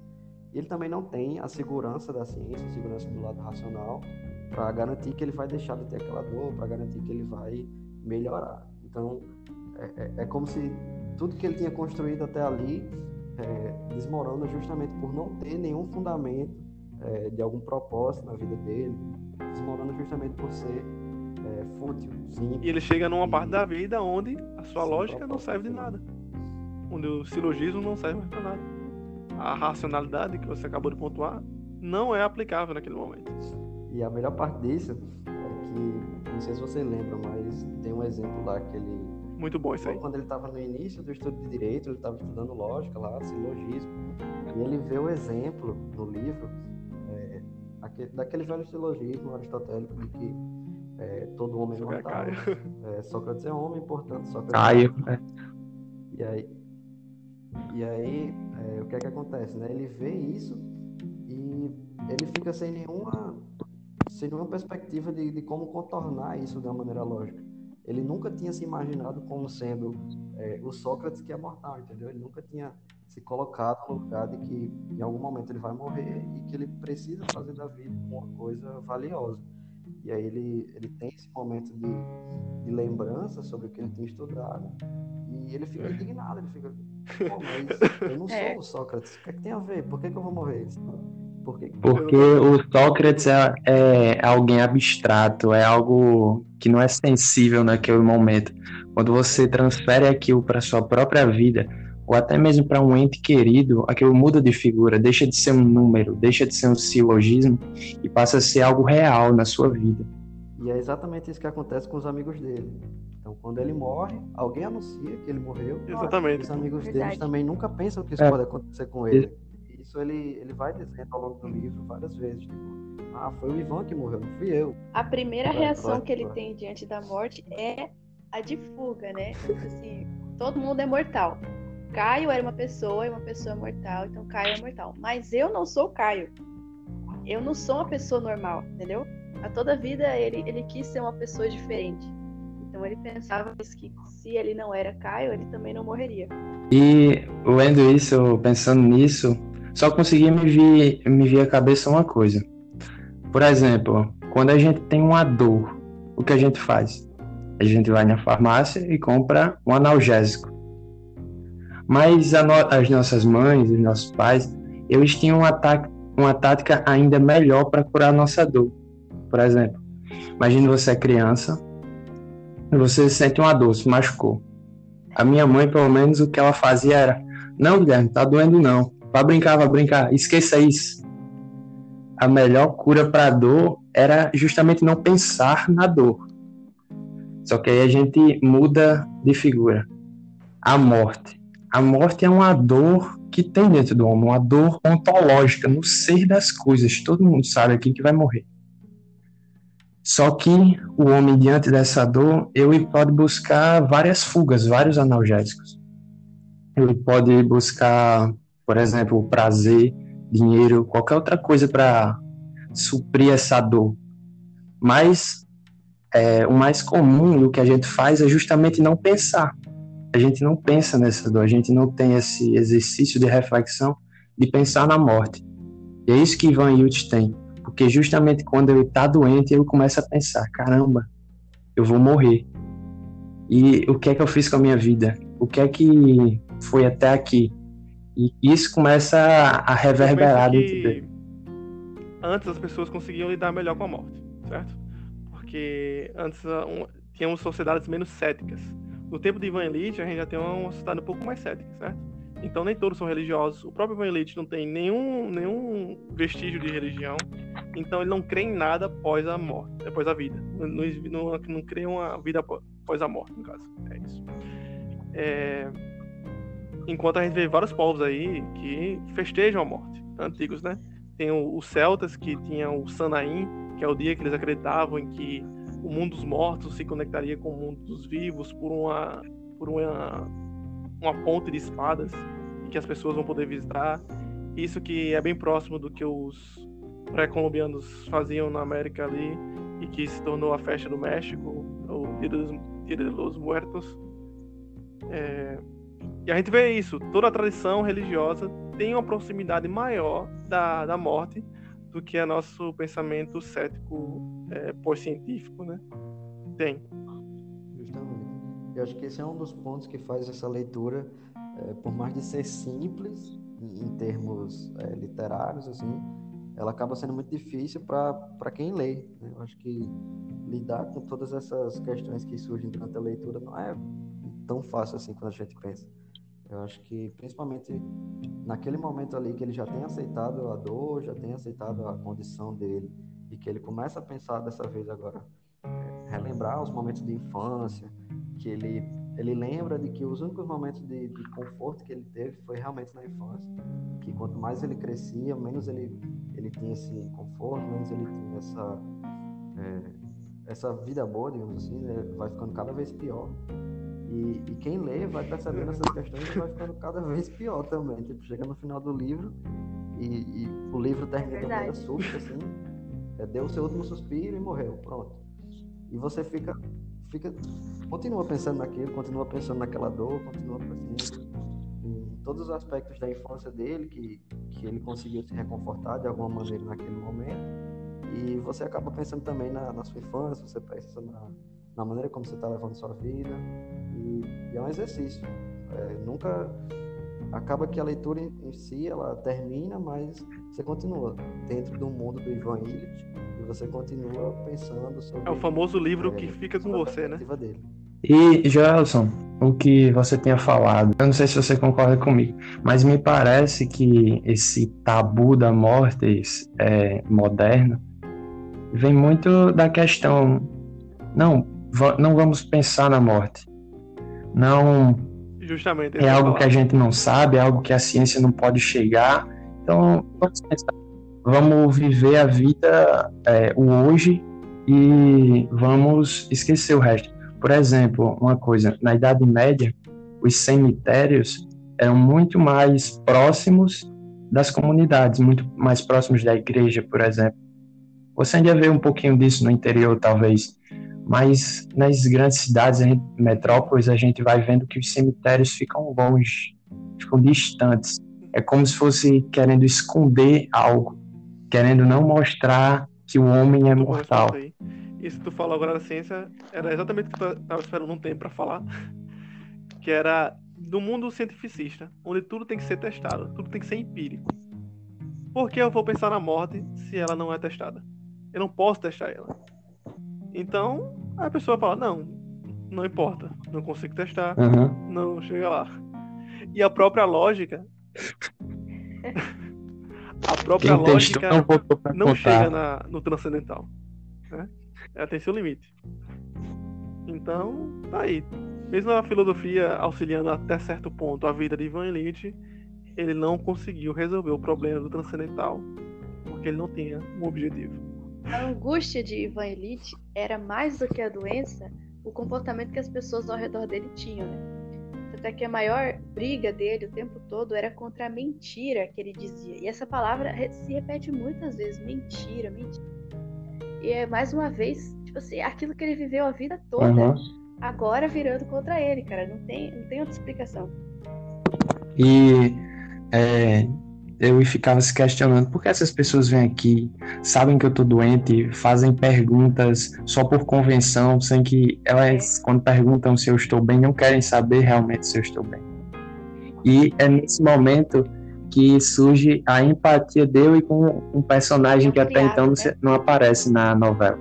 Speaker 4: Ele também não tem a segurança da ciência, a segurança do lado racional, para garantir que ele vai deixar de ter aquela dor, para garantir que ele vai melhorar. Então, é, é, é como se tudo que ele tinha construído até ali é, desmorona justamente por não ter nenhum fundamento é, de algum propósito na vida dele, desmorona justamente por ser é, fútil, simples.
Speaker 1: E ele chega numa e, parte da vida onde a sua lógica não serve de nada, onde o silogismo não serve mais para nada. A racionalidade que você acabou de pontuar não é aplicável naquele momento.
Speaker 4: E a melhor parte disso é que, não sei se você lembra, mas tem um exemplo lá que ele
Speaker 1: muito bom isso aí.
Speaker 4: Quando ele estava no início do estudo de direito, ele estava estudando lógica lá, silogismo, e ele vê o exemplo no livro é, aquele, daquele velho silogismo aristotélico de que é, todo homem é mortal. É, Sócrates é homem, portanto, Sócrates
Speaker 2: Caio. É.
Speaker 4: E aí, e aí é, o que é que acontece? Né? Ele vê isso e ele fica sem nenhuma, sem nenhuma perspectiva de, de como contornar isso de uma maneira lógica ele nunca tinha se imaginado como sendo é, o Sócrates que é mortal, entendeu? Ele nunca tinha se colocado no lugar de que em algum momento ele vai morrer e que ele precisa fazer da vida uma coisa valiosa. E aí ele, ele tem esse momento de, de lembrança sobre o que ele tinha estudado e ele fica indignado, ele fica, Pô, mas eu não sou é. o Sócrates, o que, é que tem a ver? Por que, que eu vou morrer?
Speaker 2: Porque, Porque o Sócrates é, é, alguém abstrato, é algo que não é sensível naquele momento. Quando você transfere aquilo para sua própria vida, ou até mesmo para um ente querido, aquilo muda de figura, deixa de ser um número, deixa de ser um silogismo e passa a ser algo real na sua vida.
Speaker 4: E é exatamente isso que acontece com os amigos dele. Então, quando ele morre, alguém anuncia que ele morreu.
Speaker 1: Exatamente.
Speaker 4: Os amigos dele também nunca pensam que isso é. pode acontecer com ele. Isso ele, ele vai dizendo ao longo do livro várias vezes. Tipo, ah, foi o Ivan que morreu, não fui eu.
Speaker 3: A primeira vai, reação vai, que ele vai. tem diante da morte é a de fuga, né? Assim, todo mundo é mortal. Caio era uma pessoa e uma pessoa é mortal, então Caio é mortal. Mas eu não sou Caio. Eu não sou uma pessoa normal, entendeu? A toda vida ele, ele quis ser uma pessoa diferente. Então ele pensava que se ele não era Caio, ele também não morreria.
Speaker 2: E lendo isso, pensando nisso, só conseguia me vir, me vir à cabeça uma coisa. Por exemplo, quando a gente tem uma dor, o que a gente faz? A gente vai na farmácia e compra um analgésico. Mas no, as nossas mães, os nossos pais, eles tinham uma, uma tática ainda melhor para curar a nossa dor. Por exemplo, imagine você é criança, você sente uma dor, se machucou. A minha mãe, pelo menos, o que ela fazia era: Não, Guilherme, tá doendo não. Vai brincar, vai brincar. Esqueça isso. A melhor cura para a dor era justamente não pensar na dor. Só que aí a gente muda de figura. A morte. A morte é uma dor que tem dentro do homem, uma dor ontológica no ser das coisas. Todo mundo sabe aqui que vai morrer. Só que o homem, diante dessa dor, ele pode buscar várias fugas, vários analgésicos. Ele pode buscar, por exemplo, prazer, dinheiro, qualquer outra coisa para suprir essa dor. Mas é, o mais comum o que a gente faz é justamente não pensar. A gente não pensa nessa dor, a gente não tem esse exercício de reflexão de pensar na morte. E é isso que Ivan Illich tem porque justamente quando ele está doente, ele começa a pensar: caramba, eu vou morrer. E o que é que eu fiz com a minha vida? O que é que foi até aqui? E isso começa a reverberar dentro dele.
Speaker 1: Antes as pessoas conseguiam lidar melhor com a morte, certo? Porque antes ah, um, tínhamos sociedades menos céticas. No tempo de Ivan Elite, a gente já tem uma sociedade um pouco mais cética, certo? Então nem todos são religiosos. O próprio Ivan Elite não tem nenhum, nenhum vestígio de religião. Então ele não crê em nada após a morte, após a vida. Não, não, não crê uma vida após a morte, no caso. É isso. É... Enquanto a gente vê vários povos aí que festejam a morte, antigos, né? Tem os celtas que tinham o Sanaim, que é o dia que eles acreditavam em que o mundo dos mortos se conectaria com o mundo dos vivos por uma por uma uma ponte de espadas que as pessoas vão poder visitar. Isso que é bem próximo do que os pré-colombianos faziam na América ali e que se tornou a festa do México, o Dia dos, Dia de los Muertos. É... E a gente vê isso, toda a tradição religiosa tem uma proximidade maior da, da morte do que o nosso pensamento cético é, pós-científico, né? Tem.
Speaker 4: Justamente. Eu acho que esse é um dos pontos que faz essa leitura, é, por mais de ser simples em termos é, literários, assim, ela acaba sendo muito difícil para quem lê. Né? Eu acho que lidar com todas essas questões que surgem durante a leitura não é tão fácil assim quando a gente pensa. Eu acho que, principalmente naquele momento ali que ele já tem aceitado a dor, já tem aceitado a condição dele, e que ele começa a pensar dessa vez agora, é, relembrar os momentos de infância, que ele ele lembra de que os únicos momentos de, de, conforto que ele teve foi realmente na infância, que quanto mais ele crescia, menos ele ele tinha esse conforto, menos ele tinha essa é, essa vida boa, digamos assim, né? vai ficando cada vez pior. E, e, quem lê vai percebendo essas questões e vai ficando cada vez pior também. Tipo, chega no final do livro e, e o livro termina de maneira súbita, assim, é, deu o seu último suspiro e morreu, pronto. E você fica fica continua pensando naquilo, continua pensando naquela dor, continua pensando em todos os aspectos da infância dele que, que ele conseguiu se reconfortar de alguma maneira naquele momento. E você acaba pensando também na, na sua infância, você pensa na, na maneira como você está levando sua vida. E, e, é um exercício. É, nunca acaba que a leitura em, em, si ela termina, mas você continua dentro do mundo do Ivan Illich e você continua pensando sobre.
Speaker 1: É o famoso livro é, que fica com você, né? Dele.
Speaker 2: E, Joelson, o que você tinha falado, eu não sei se você concorda comigo, mas me parece que esse tabu da morte é, moderno vem muito da questão, não, não vamos pensar na morte. Não
Speaker 1: Justamente.
Speaker 2: é algo que a gente não sabe, é algo que a ciência não pode chegar, Então, vamos pensar, vamos viver a vida, é, o hoje, e vamos esquecer o resto. Por exemplo, uma coisa, na Idade Média, os cemitérios eram muito mais próximos das comunidades, muito mais próximos da igreja, por exemplo. Você ainda vê um pouquinho disso no interior, talvez, mas nas grandes cidades, metrópoles, a gente vai vendo que os cemitérios ficam longe, ficam distantes. É como se fosse querendo esconder algo, querendo não mostrar que o homem é mortal.
Speaker 1: Isso que tu falou agora da ciência era exatamente o que eu estava esperando um tempo para falar, que era do mundo cientificista, onde tudo tem que ser testado, tudo tem que ser empírico. Por que eu vou pensar na morte se ela não é testada? Eu não posso testar ela. Então, a pessoa fala: não, não importa, não consigo testar, uhum. não chega lá. E a própria lógica. a própria Quem lógica não, não chega na, no transcendental. Né? Ela tem seu limite. Então, tá aí. Mesmo a filosofia auxiliando até certo ponto a vida de Ivan Illich, ele não conseguiu resolver o problema do transcendental, porque ele não tinha um objetivo.
Speaker 3: A angústia de Ivan Elite era mais do que a doença, o comportamento que as pessoas ao redor dele tinham, né? Até que a maior briga dele o tempo todo era contra a mentira que ele dizia. E essa palavra se repete muitas vezes: mentira, mentira. E é mais uma vez, tipo assim, aquilo que ele viveu a vida toda, uhum. agora virando contra ele, cara. Não tem, não tem outra explicação.
Speaker 2: E é, eu ficava se questionando por que essas pessoas vêm aqui, sabem que eu tô doente, fazem perguntas só por convenção, sem que elas, quando perguntam se eu estou bem, não querem saber realmente se eu estou bem. E é nesse momento que surge a empatia dele com um personagem que até então né? não aparece na novela.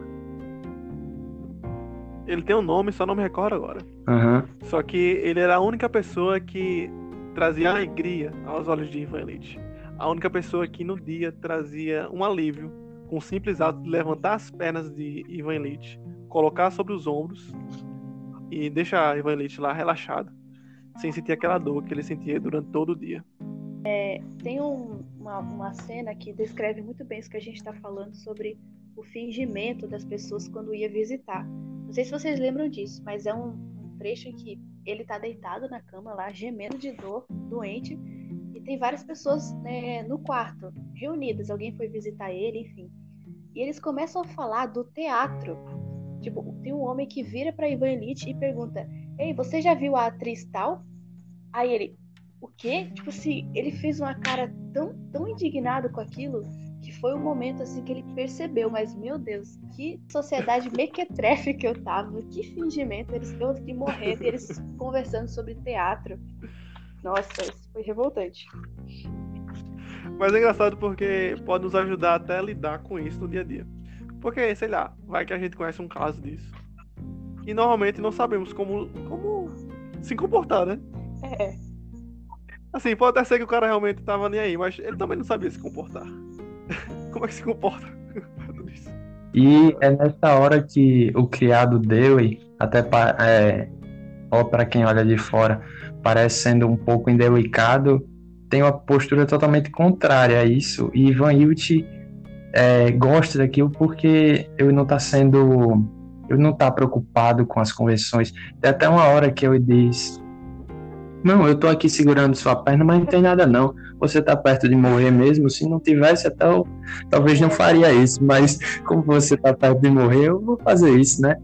Speaker 1: Ele tem um nome, só não me recordo agora.
Speaker 2: Uhum.
Speaker 1: Só que ele era a única pessoa que trazia alegria aos olhos de Ivan Elite a única pessoa que no dia trazia um alívio com o simples ato de levantar as pernas de Ivan Elite, colocar sobre os ombros e deixar Ivan Elite lá relaxado, sem sentir aquela dor que ele sentia durante todo o dia.
Speaker 3: É, tem um, uma, uma cena que descreve muito bem isso que a gente está falando sobre o fingimento das pessoas quando ia visitar. Não sei se vocês lembram disso, mas é um, um trecho em que ele está deitado na cama lá, gemendo de dor, doente, tem várias pessoas né, no quarto, reunidas. Alguém foi visitar ele, enfim. E eles começam a falar do teatro. Tipo, tem um homem que vira para Ivan Illich e pergunta: Ei, você já viu a atriz tal? Aí ele: O quê? Tipo assim, ele fez uma cara tão, tão indignado com aquilo que foi o um momento assim que ele percebeu, mas meu Deus, que sociedade mequetrefe que eu tava, que fingimento, eles todos que morrendo e eles conversando sobre teatro. Nossa, isso foi revoltante.
Speaker 1: Mas é engraçado porque pode nos ajudar até a lidar com isso no dia a dia. Porque, sei lá, vai que a gente conhece um caso disso. E normalmente não sabemos como, como se comportar, né?
Speaker 3: É.
Speaker 1: Assim, pode até ser que o cara realmente tava nem aí, mas ele também não sabia se comportar. como é que se comporta?
Speaker 2: e é nessa hora que o criado dele, até é, para quem olha de fora, parece sendo um pouco indelicado, tem uma postura totalmente contrária a isso. E Ivan Illich é, gosta daquilo porque ele não está sendo. Ele não está preocupado com as convenções. Tem até uma hora que ele diz: Não, eu estou aqui segurando sua perna, mas não tem nada não. Você está perto de morrer mesmo. Se não tivesse, até eu, talvez não faria isso. Mas como você está perto de morrer, eu vou fazer isso, né?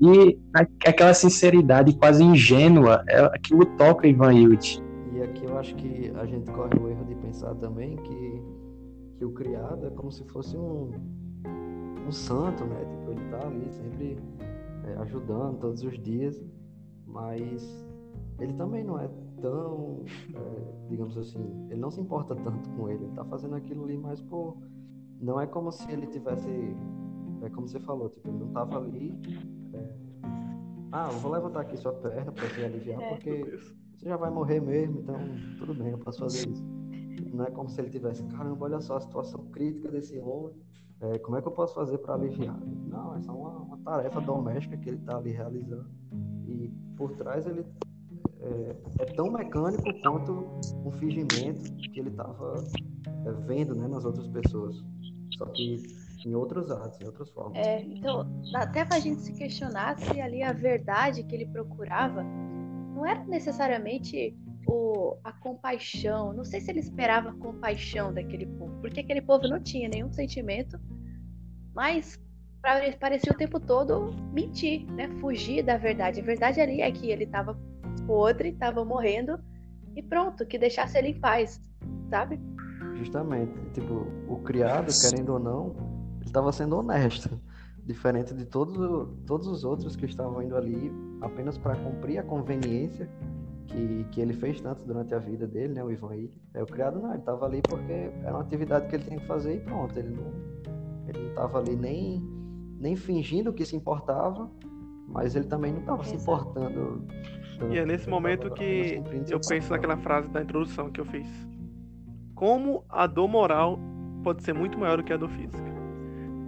Speaker 2: E aquela sinceridade quase ingênua, é, aquilo toca Ivan Illich.
Speaker 4: E aqui eu acho que a gente corre o erro de pensar também que, que o criado é como se fosse um, um santo, né? Tipo, ele tá ali sempre é, ajudando todos os dias, mas ele também não é tão, é, digamos assim, ele não se importa tanto com ele, ele tá fazendo aquilo ali mais por. Não é como se ele tivesse. É como você falou, tipo, ele não tava ali ah, eu vou levantar aqui sua perna para você aliviar, é. porque você já vai morrer mesmo, então tudo bem, eu posso fazer isso. Não é como se ele tivesse, caramba, olha só a situação crítica desse homem, é, como é que eu posso fazer para aliviar? Não, é só uma, uma tarefa doméstica que ele está ali realizando. E por trás ele é, é tão mecânico quanto um fingimento que ele estava é, vendo né, nas outras pessoas. Só que em outros atos, em outras formas.
Speaker 3: É, então, até pra gente se questionar se ali a verdade que ele procurava não era necessariamente o, a compaixão. Não sei se ele esperava a compaixão daquele povo, porque aquele povo não tinha nenhum sentimento, mas parecia o tempo todo mentir, né? Fugir da verdade. A verdade ali é que ele estava podre, estava morrendo e pronto, que deixasse ele em paz, sabe?
Speaker 4: Justamente. Tipo, o criado, querendo ou não, estava sendo honesto. Diferente de todos, todos os outros que estavam indo ali apenas para cumprir a conveniência que, que ele fez tanto durante a vida dele, né? O Ivan Ilha. É, o criado não, ele estava ali porque era uma atividade que ele tinha que fazer e pronto. Ele não, ele não estava ali nem, nem fingindo que se importava, mas ele também não estava se importando.
Speaker 1: E é nesse momento que eu penso naquela frase da introdução que eu fiz. Como a dor moral pode ser muito maior do que a dor física.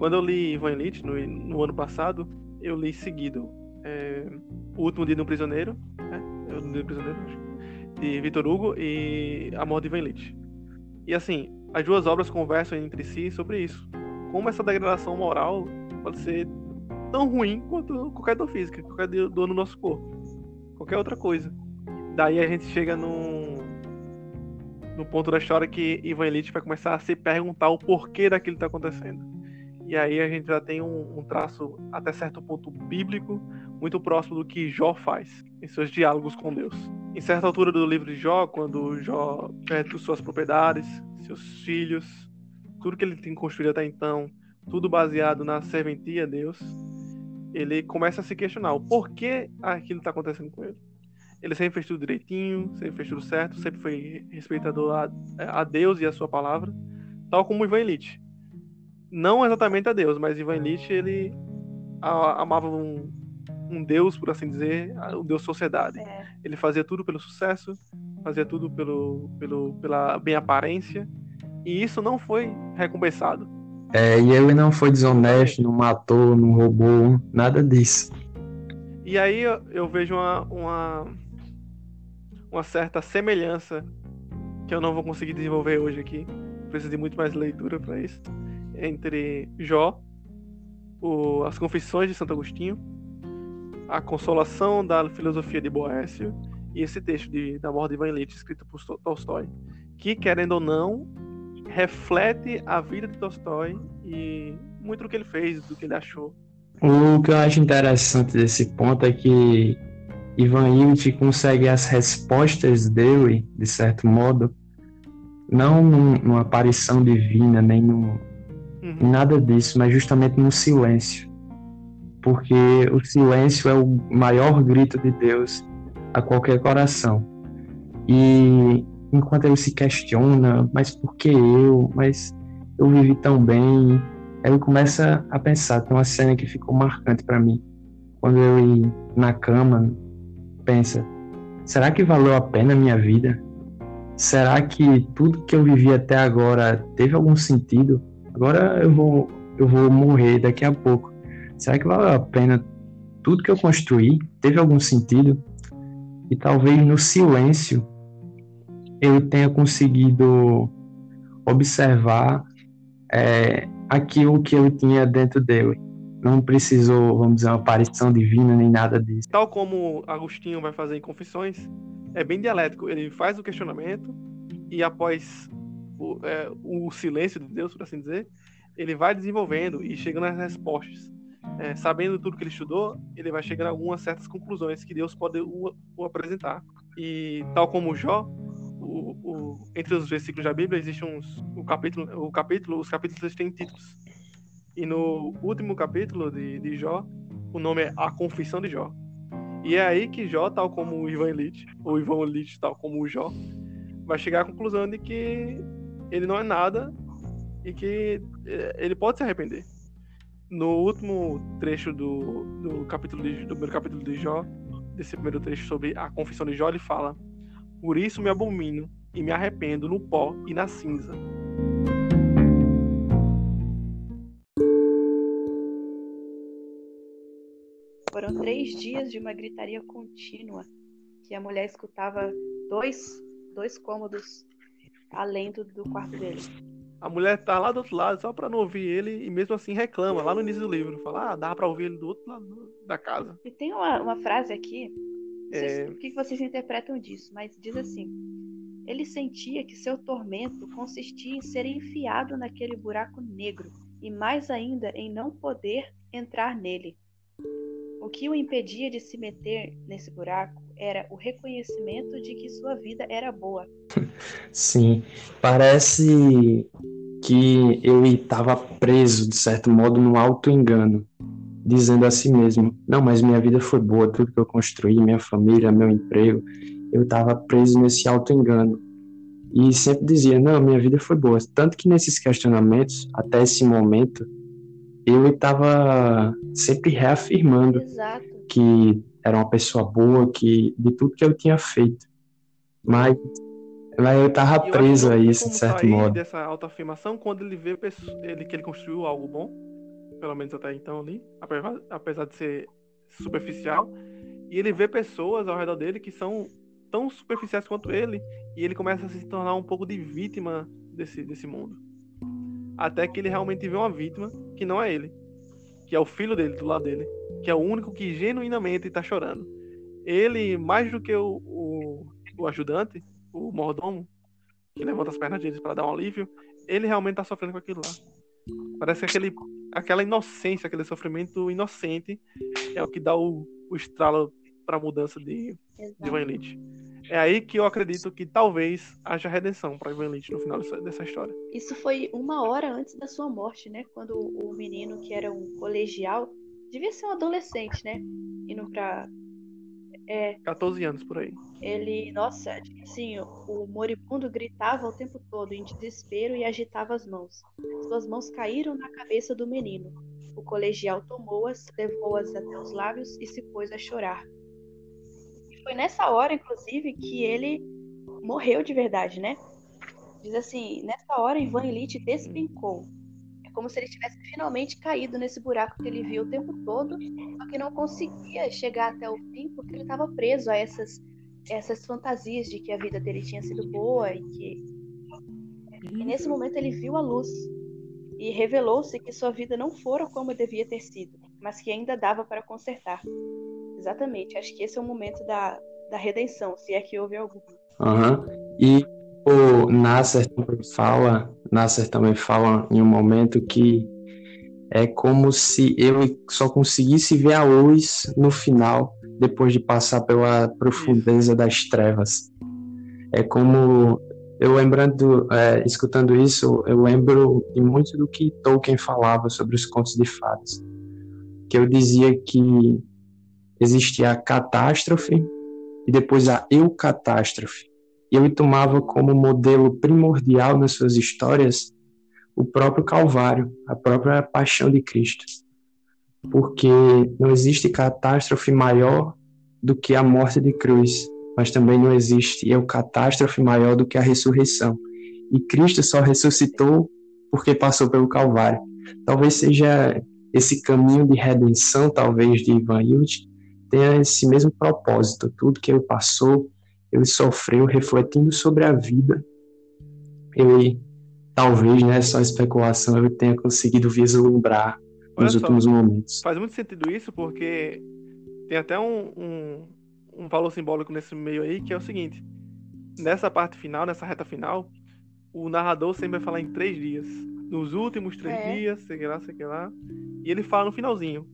Speaker 1: Quando eu li Ivan Illich no, no ano passado, eu li seguido é, O Último Dia de um Prisioneiro, né? É o Dia do Prisioneiro, acho, de Vitor Hugo e A Morte de Ivan Illich. E assim, as duas obras conversam entre si sobre isso. Como essa degradação moral pode ser tão ruim quanto qualquer dor física, qualquer dor no nosso corpo, qualquer outra coisa. Daí a gente chega num, no ponto da história que Ivan Elite vai começar a se perguntar o porquê daquilo que está acontecendo. E aí a gente já tem um, um, traço até certo ponto bíblico, muito próximo do que Jó faz em seus diálogos com Deus. Em certa altura do livro de Jó, quando Jó perde suas propriedades, seus filhos, tudo que ele tem construído até então, tudo baseado na serventia a Deus, ele começa a se questionar o porquê aquilo está acontecendo com ele. Ele sempre fez tudo direitinho, sempre fez tudo certo, sempre foi respeitador a, a Deus e a sua palavra, tal como Ivan Elite. Não exatamente a Deus, mas Ivan Elite, ele amava um, um Deus, por assim dizer, um Deus sociedade. É. Ele fazia tudo pelo sucesso, fazia tudo pelo, pelo, pela bem aparência, e isso não foi recompensado.
Speaker 2: É, e ele não foi desonesto, não matou, não roubou, nada disso.
Speaker 1: E aí eu, eu vejo uma, uma, uma, certa semelhança que eu não vou conseguir desenvolver hoje aqui. Preciso de muito mais leitura para isso. Entre Jó, o, as Confissões de Santo Agostinho, a Consolação da Filosofia de Boécio e esse texto de, da Morte de Ivan Illich, escrito por Tolstói, que, querendo ou não, reflete a vida de Tolstói e muito do que ele fez, do que ele achou.
Speaker 2: O que eu acho interessante desse ponto é que Ivan Illich consegue as respostas dele, de certo modo, não numa aparição divina, nem num, uhum. nada disso, mas justamente no silêncio. Porque o silêncio é o maior grito de Deus a qualquer coração. E enquanto ele se questiona, mas por que eu? Mas eu vivi tão bem. Ele começa a pensar, tem uma cena que ficou marcante para mim. Quando eu na cama, pensa, será que valeu a pena a minha vida? Será que tudo que eu vivi até agora teve algum sentido? Agora eu vou eu vou morrer daqui a pouco. Será que valeu a pena tudo que eu construí? Teve algum sentido? E talvez no silêncio eu tenha conseguido observar é, aquilo que eu tinha dentro dele. Não precisou, vamos dizer, uma aparição divina nem nada disso.
Speaker 1: Tal como Agostinho vai fazer em Confissões, é bem dialético. Ele faz o questionamento e após o, é, o silêncio de Deus, por assim dizer, ele vai desenvolvendo e chegando às respostas. É, sabendo tudo que ele estudou, ele vai chegando a algumas certas conclusões que Deus pode o, o apresentar. E tal como Jó, o, o, entre os versículos da Bíblia existe uns o capítulo, o capítulo, os capítulos têm títulos. E no último capítulo de, de Jó, o nome é A Confissão de Jó. E é aí que Jó, tal como o Ivan Illich, ou Ivan Illich, tal como o Jó, vai chegar à conclusão de que ele não é nada e que é, ele pode se arrepender. No último trecho do, do capítulo de, do primeiro capítulo de Jó, desse primeiro trecho sobre a confissão de Jó, ele fala: por isso me abomino e me arrependo no pó e na cinza.
Speaker 3: Foram três dias de uma gritaria contínua, que a mulher escutava dois, dois cômodos além do, do quarto dele.
Speaker 1: A mulher tá lá do outro lado só pra não ouvir ele e mesmo assim reclama lá no início do livro. Fala, ah, dá pra ouvir ele do outro lado da casa.
Speaker 3: E tem uma, uma frase aqui, é... o que vocês interpretam disso, mas diz assim: ele sentia que seu tormento consistia em ser enfiado naquele buraco negro e mais ainda em não poder entrar nele. O que o impedia de se meter nesse buraco era o reconhecimento de que sua vida era boa.
Speaker 2: Sim, parece que ele estava preso, de certo modo, no auto-engano, dizendo a si mesmo: Não, mas minha vida foi boa, tudo que eu construí, minha família, meu emprego. Eu estava preso nesse auto-engano. E sempre dizia: Não, minha vida foi boa. Tanto que nesses questionamentos, até esse momento, eu estava sempre reafirmando
Speaker 3: Exato.
Speaker 2: que era uma pessoa boa, que de tudo que eu tinha feito. Mas, mas eu estava preso a isso, de certo modo.
Speaker 1: dessa autoafirmação quando ele vê ele, que ele construiu algo bom, pelo menos até então ali, apesar, apesar de ser superficial, e ele vê pessoas ao redor dele que são tão superficiais quanto ele, e ele começa a se tornar um pouco de vítima desse, desse mundo. Até que ele realmente vê uma vítima que não é ele, que é o filho dele do lado dele, que é o único que genuinamente está chorando. Ele, mais do que o, o, o, ajudante, o mordomo, que levanta as pernas deles para dar um alívio, ele realmente está sofrendo com aquilo lá. Parece aquele, aquela inocência, aquele sofrimento inocente é o que dá o, o estralo para a mudança de, de Van Lich. É aí que eu acredito que talvez haja redenção para Ivan Lich no final dessa, dessa, história.
Speaker 3: Isso foi uma hora antes da sua morte, né? Quando o menino, que era um colegial, devia ser um adolescente, né? Indo pra.
Speaker 1: É, 14 anos por aí.
Speaker 3: Ele, nossa, assim, o moribundo gritava o tempo todo em desespero e agitava as mãos. Suas mãos caíram na cabeça do menino. O colegial tomou-as, levou-as até os lábios e se pôs a chorar. Foi nessa hora, inclusive, que ele morreu de verdade, né? Diz assim, nessa hora Ivan Elite despencou. É como se ele tivesse finalmente caído nesse buraco que ele viu o tempo todo, só que não conseguia chegar até o fim porque ele estava preso a essas essas fantasias de que a vida dele tinha sido boa e que e nesse momento ele viu a luz e revelou-se que sua vida não fora como devia ter sido, mas que ainda dava para consertar. Exatamente. Acho que esse é o momento da, da redenção, se é que houve algum.
Speaker 2: Uhum. E o Nasser também fala, Nasser também fala em um momento que é como se ele só conseguisse ver a luz no final, depois de passar pela profundeza das trevas. É como eu lembrando, é, escutando isso, eu lembro de muito do que Tolkien falava sobre os contos de fadas, que eu dizia que existia a catástrofe e depois a eucatástrofe. E ele tomava como modelo primordial nas suas histórias o próprio Calvário, a própria paixão de Cristo. Porque não existe catástrofe maior do que a morte de cruz, mas também não existe eucatástrofe maior do que a ressurreição. E Cristo só ressuscitou porque passou pelo Calvário. Talvez seja esse caminho de redenção, talvez, de Ivan Illich, tenha esse mesmo propósito. Tudo que ele passou, ele sofreu refletindo sobre a vida. Ele, talvez, né, só especulação, ele tenha conseguido vislumbrar Olha nos só, últimos momentos.
Speaker 1: Faz muito sentido isso, porque tem até um, um, um valor simbólico nesse meio aí, que é o seguinte. Nessa parte final, nessa reta final, o narrador sempre vai falar em três dias. Nos últimos três é. dias, sei lá, sei lá. E ele fala no finalzinho.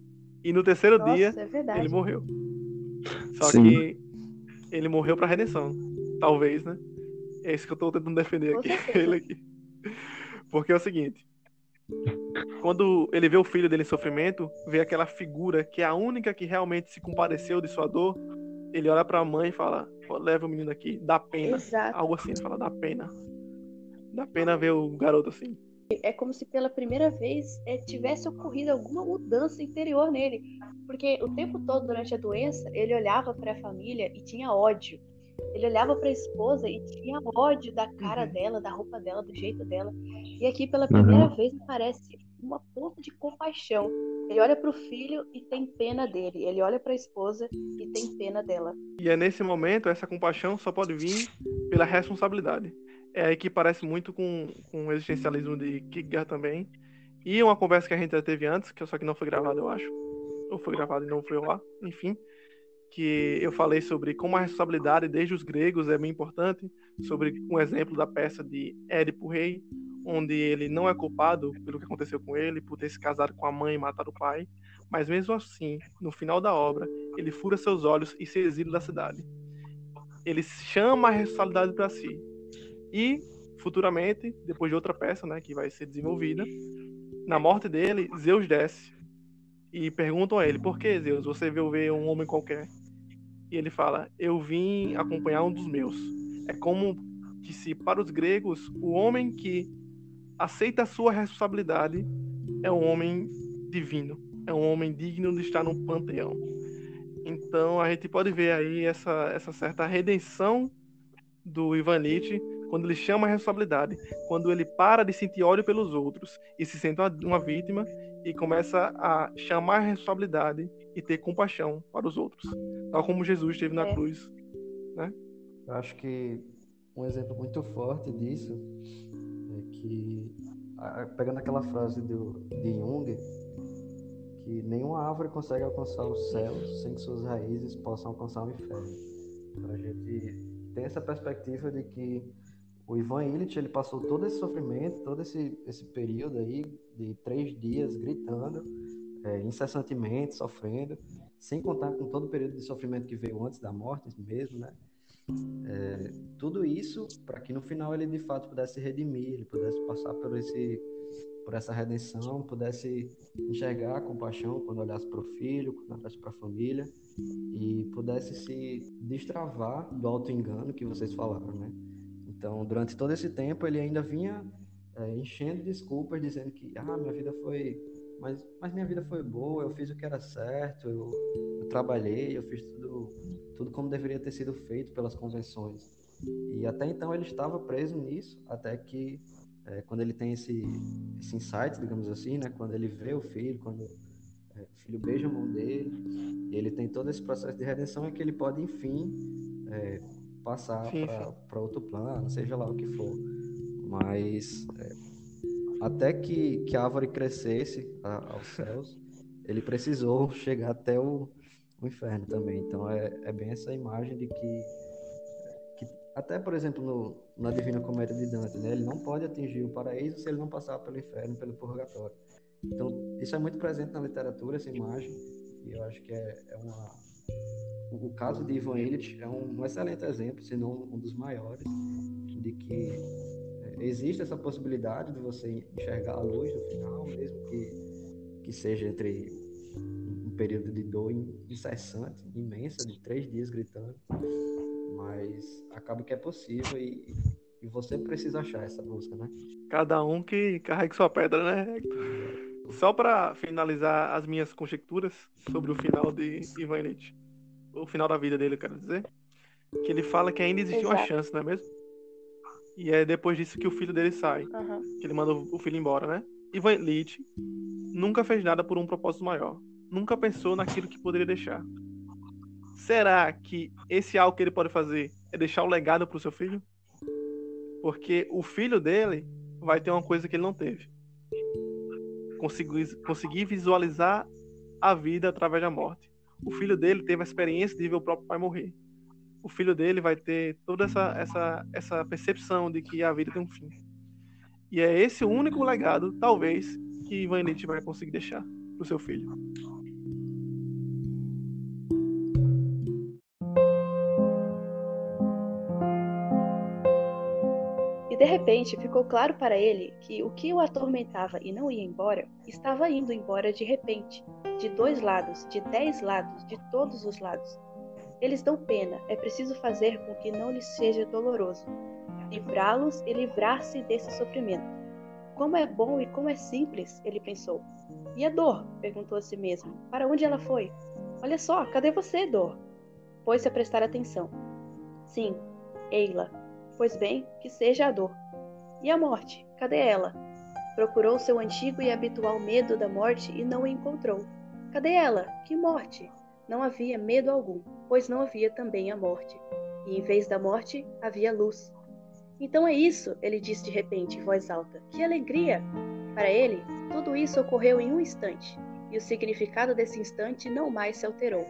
Speaker 1: E no terceiro Nossa, dia, é ele morreu. Só Sim. que ele morreu pra redenção. Talvez, né? É isso que eu tô tentando defender aqui. ele aqui. Porque é o seguinte. Quando ele vê o filho dele em sofrimento, vê aquela figura que é a única que realmente se compadeceu de sua dor, ele olha pra mãe e fala: leva o menino aqui, dá pena.
Speaker 3: Exato.
Speaker 1: Algo assim, ele fala: dá pena. Dá pena ver o garoto assim
Speaker 3: é como se pela primeira vez é, tivesse ocorrido alguma mudança interior nele. Porque o tempo todo durante a doença, ele olhava para a família e tinha ódio. Ele olhava para a esposa e tinha ódio da cara uhum. dela, da roupa dela, do jeito dela. E aqui pela primeira uhum. vez parece uma ponta de compaixão. Ele olha para o filho e tem pena dele. Ele olha para a esposa e tem pena dela.
Speaker 1: E é nesse momento, essa compaixão só pode vir pela responsabilidade. É que parece muito com, com o existencialismo de Kierkegaard também. E uma conversa que a gente já teve antes, que só que não foi gravada, eu acho. Ou foi gravada e não foi lá, enfim. Que eu falei sobre como a responsabilidade desde os gregos é bem importante. Sobre um exemplo da peça de Édipo Rei, onde ele não é culpado pelo que aconteceu com ele, por ter se casado com a mãe e matado o pai, mas mesmo assim, no final da obra, ele fura seus olhos e se exila da cidade. Ele chama a responsabilidade para si. E, futuramente, depois de outra peça, né, que vai ser desenvolvida, na morte dele, Zeus desce e perguntam a ele: Por que, Zeus, você veio ver um homem qualquer? E ele fala: Eu vim acompanhar um dos meus. É como que se, para os gregos, o homem que aceita a sua responsabilidade, é um homem divino, é um homem digno de estar no panteão. Então a gente pode ver aí essa, essa certa redenção do Ivan Nietzsche quando ele chama a responsabilidade, quando ele para de sentir ódio pelos outros e se sente uma, uma vítima e começa a chamar a responsabilidade e ter compaixão para os outros, tal como Jesus teve na é. cruz, né?
Speaker 4: Eu acho que um exemplo muito forte disso que pegando aquela frase do, de Jung, que nenhuma árvore consegue alcançar o céu sem que suas raízes possam alcançar o inferno. Então a gente tem essa perspectiva de que o Ivan Illich ele passou todo esse sofrimento, todo esse, esse período aí de três dias gritando, é, incessantemente, sofrendo, sem contar com todo o período de sofrimento que veio antes da morte mesmo, né? É, tudo isso para que no final ele de fato pudesse redimir, ele pudesse passar por esse por essa redenção, pudesse enxergar a compaixão quando olhasse para o filho, quando olhasse para a família e pudesse se destravar do auto engano que vocês falaram, né? Então, durante todo esse tempo ele ainda vinha é, enchendo desculpas, dizendo que ah, minha vida foi mas, mas minha vida foi boa, eu fiz o que era certo, eu, eu trabalhei, eu fiz tudo tudo como deveria ter sido feito pelas convenções. E até então ele estava preso nisso, até que é, quando ele tem esse, esse insight, digamos assim, né, quando ele vê o filho, quando é, o filho beija a mão dele, ele tem todo esse processo de redenção, é que ele pode, enfim, é, passar para outro plano, seja lá o que for. Mas é, até que, que a árvore crescesse a, aos céus, ele precisou chegar até o, o inferno também. Então é, é bem essa imagem de que, que até por exemplo no, na Divina Comédia de Dante, né, ele não pode atingir o paraíso se ele não passar pelo inferno, pelo purgatório. Então isso é muito presente na literatura essa imagem e eu acho que é, é uma o caso de Ivan Illich é um, um, excelente exemplo, se não um dos maiores, de que é, existe essa possibilidade de você enxergar a luz no final, mesmo que, que seja entre período de dor incessante, imensa, de três dias gritando, mas acaba que é possível e, e você precisa achar essa busca, né?
Speaker 1: Cada um que carregue sua pedra, né? Só para finalizar as minhas conjecturas sobre o final de Ivan Illich, o final da vida dele, eu quero dizer, que ele fala que ainda existe uma chance, não é mesmo? E é depois disso que o filho dele sai, uhum. que ele manda o filho embora, né? Ivan Illich nunca fez nada por um propósito maior nunca pensou naquilo que poderia deixar. Será que esse algo que ele pode fazer é deixar o legado para o seu filho? Porque o filho dele vai ter uma coisa que ele não teve. Conseguir, conseguir visualizar a vida através da morte. O filho dele teve a experiência de ver o próprio pai morrer. O filho dele vai ter toda essa, essa, essa percepção de que a vida tem um fim. E é esse o único legado, talvez, que Ivan Nietzsche vai conseguir deixar para o seu filho.
Speaker 3: Repente ficou claro para ele que o que o atormentava e não ia embora, estava indo embora de repente, de dois lados, de dez lados, de todos os lados. Eles dão pena, é preciso fazer com que não lhes seja doloroso, livrá-los e livrar-se desse sofrimento. Como é bom e como é simples, ele pensou. E a dor? perguntou a si mesmo. Para onde ela foi? Olha só, cadê você, dor? Pôs-se a prestar atenção. Sim, Eila, Pois bem, que seja a dor. E a morte? Cadê ela? Procurou seu antigo e habitual medo da morte e não o encontrou. Cadê ela? Que morte? Não havia medo algum, pois não havia também a morte. E em vez da morte, havia luz. Então é isso, ele disse de repente em voz alta. Que alegria! Para ele, tudo isso ocorreu em um instante, e o significado desse instante não mais se alterou.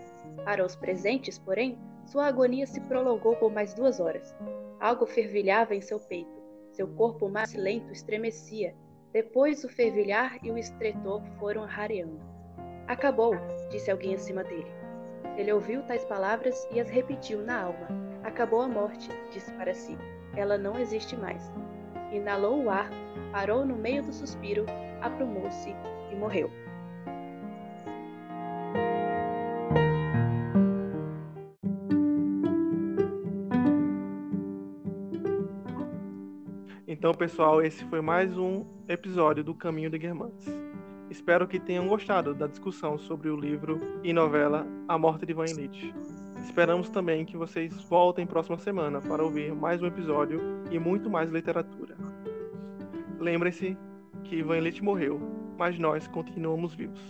Speaker 3: Para os presentes, porém, sua agonia se prolongou por mais duas horas. Algo fervilhava em seu peito. Seu corpo mais lento estremecia, depois o fervilhar e o estretor foram rareando. Acabou, disse alguém acima dele. Ele ouviu tais palavras e as repetiu na alma. Acabou a morte, disse para si. Ela não existe mais. Inalou o ar, parou no meio do suspiro, aprumou-se e morreu.
Speaker 1: Então, pessoal, esse foi mais um episódio do Caminho de Guermantes. Espero que tenham gostado da discussão sobre o livro e novela A Morte de Van Elite. Esperamos também que vocês voltem próxima semana para ouvir mais um episódio e muito mais literatura. Lembrem-se que Van Elite morreu, mas nós continuamos vivos.